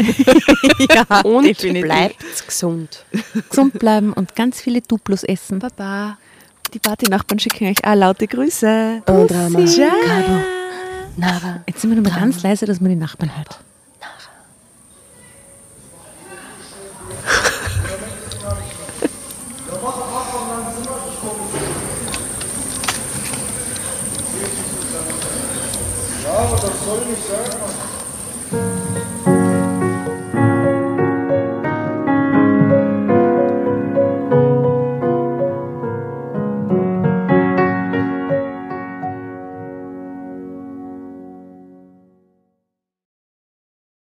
ja, Und definitiv. bleibt gesund. gesund bleiben und ganz viele Duplos essen. Baba. Die Partynachbarn schicken euch auch laute Grüße. Und Rama. Ciao. Cabo. Nava. Jetzt sind wir nochmal ganz leise, dass man die Nachbarn hört. Ja, aber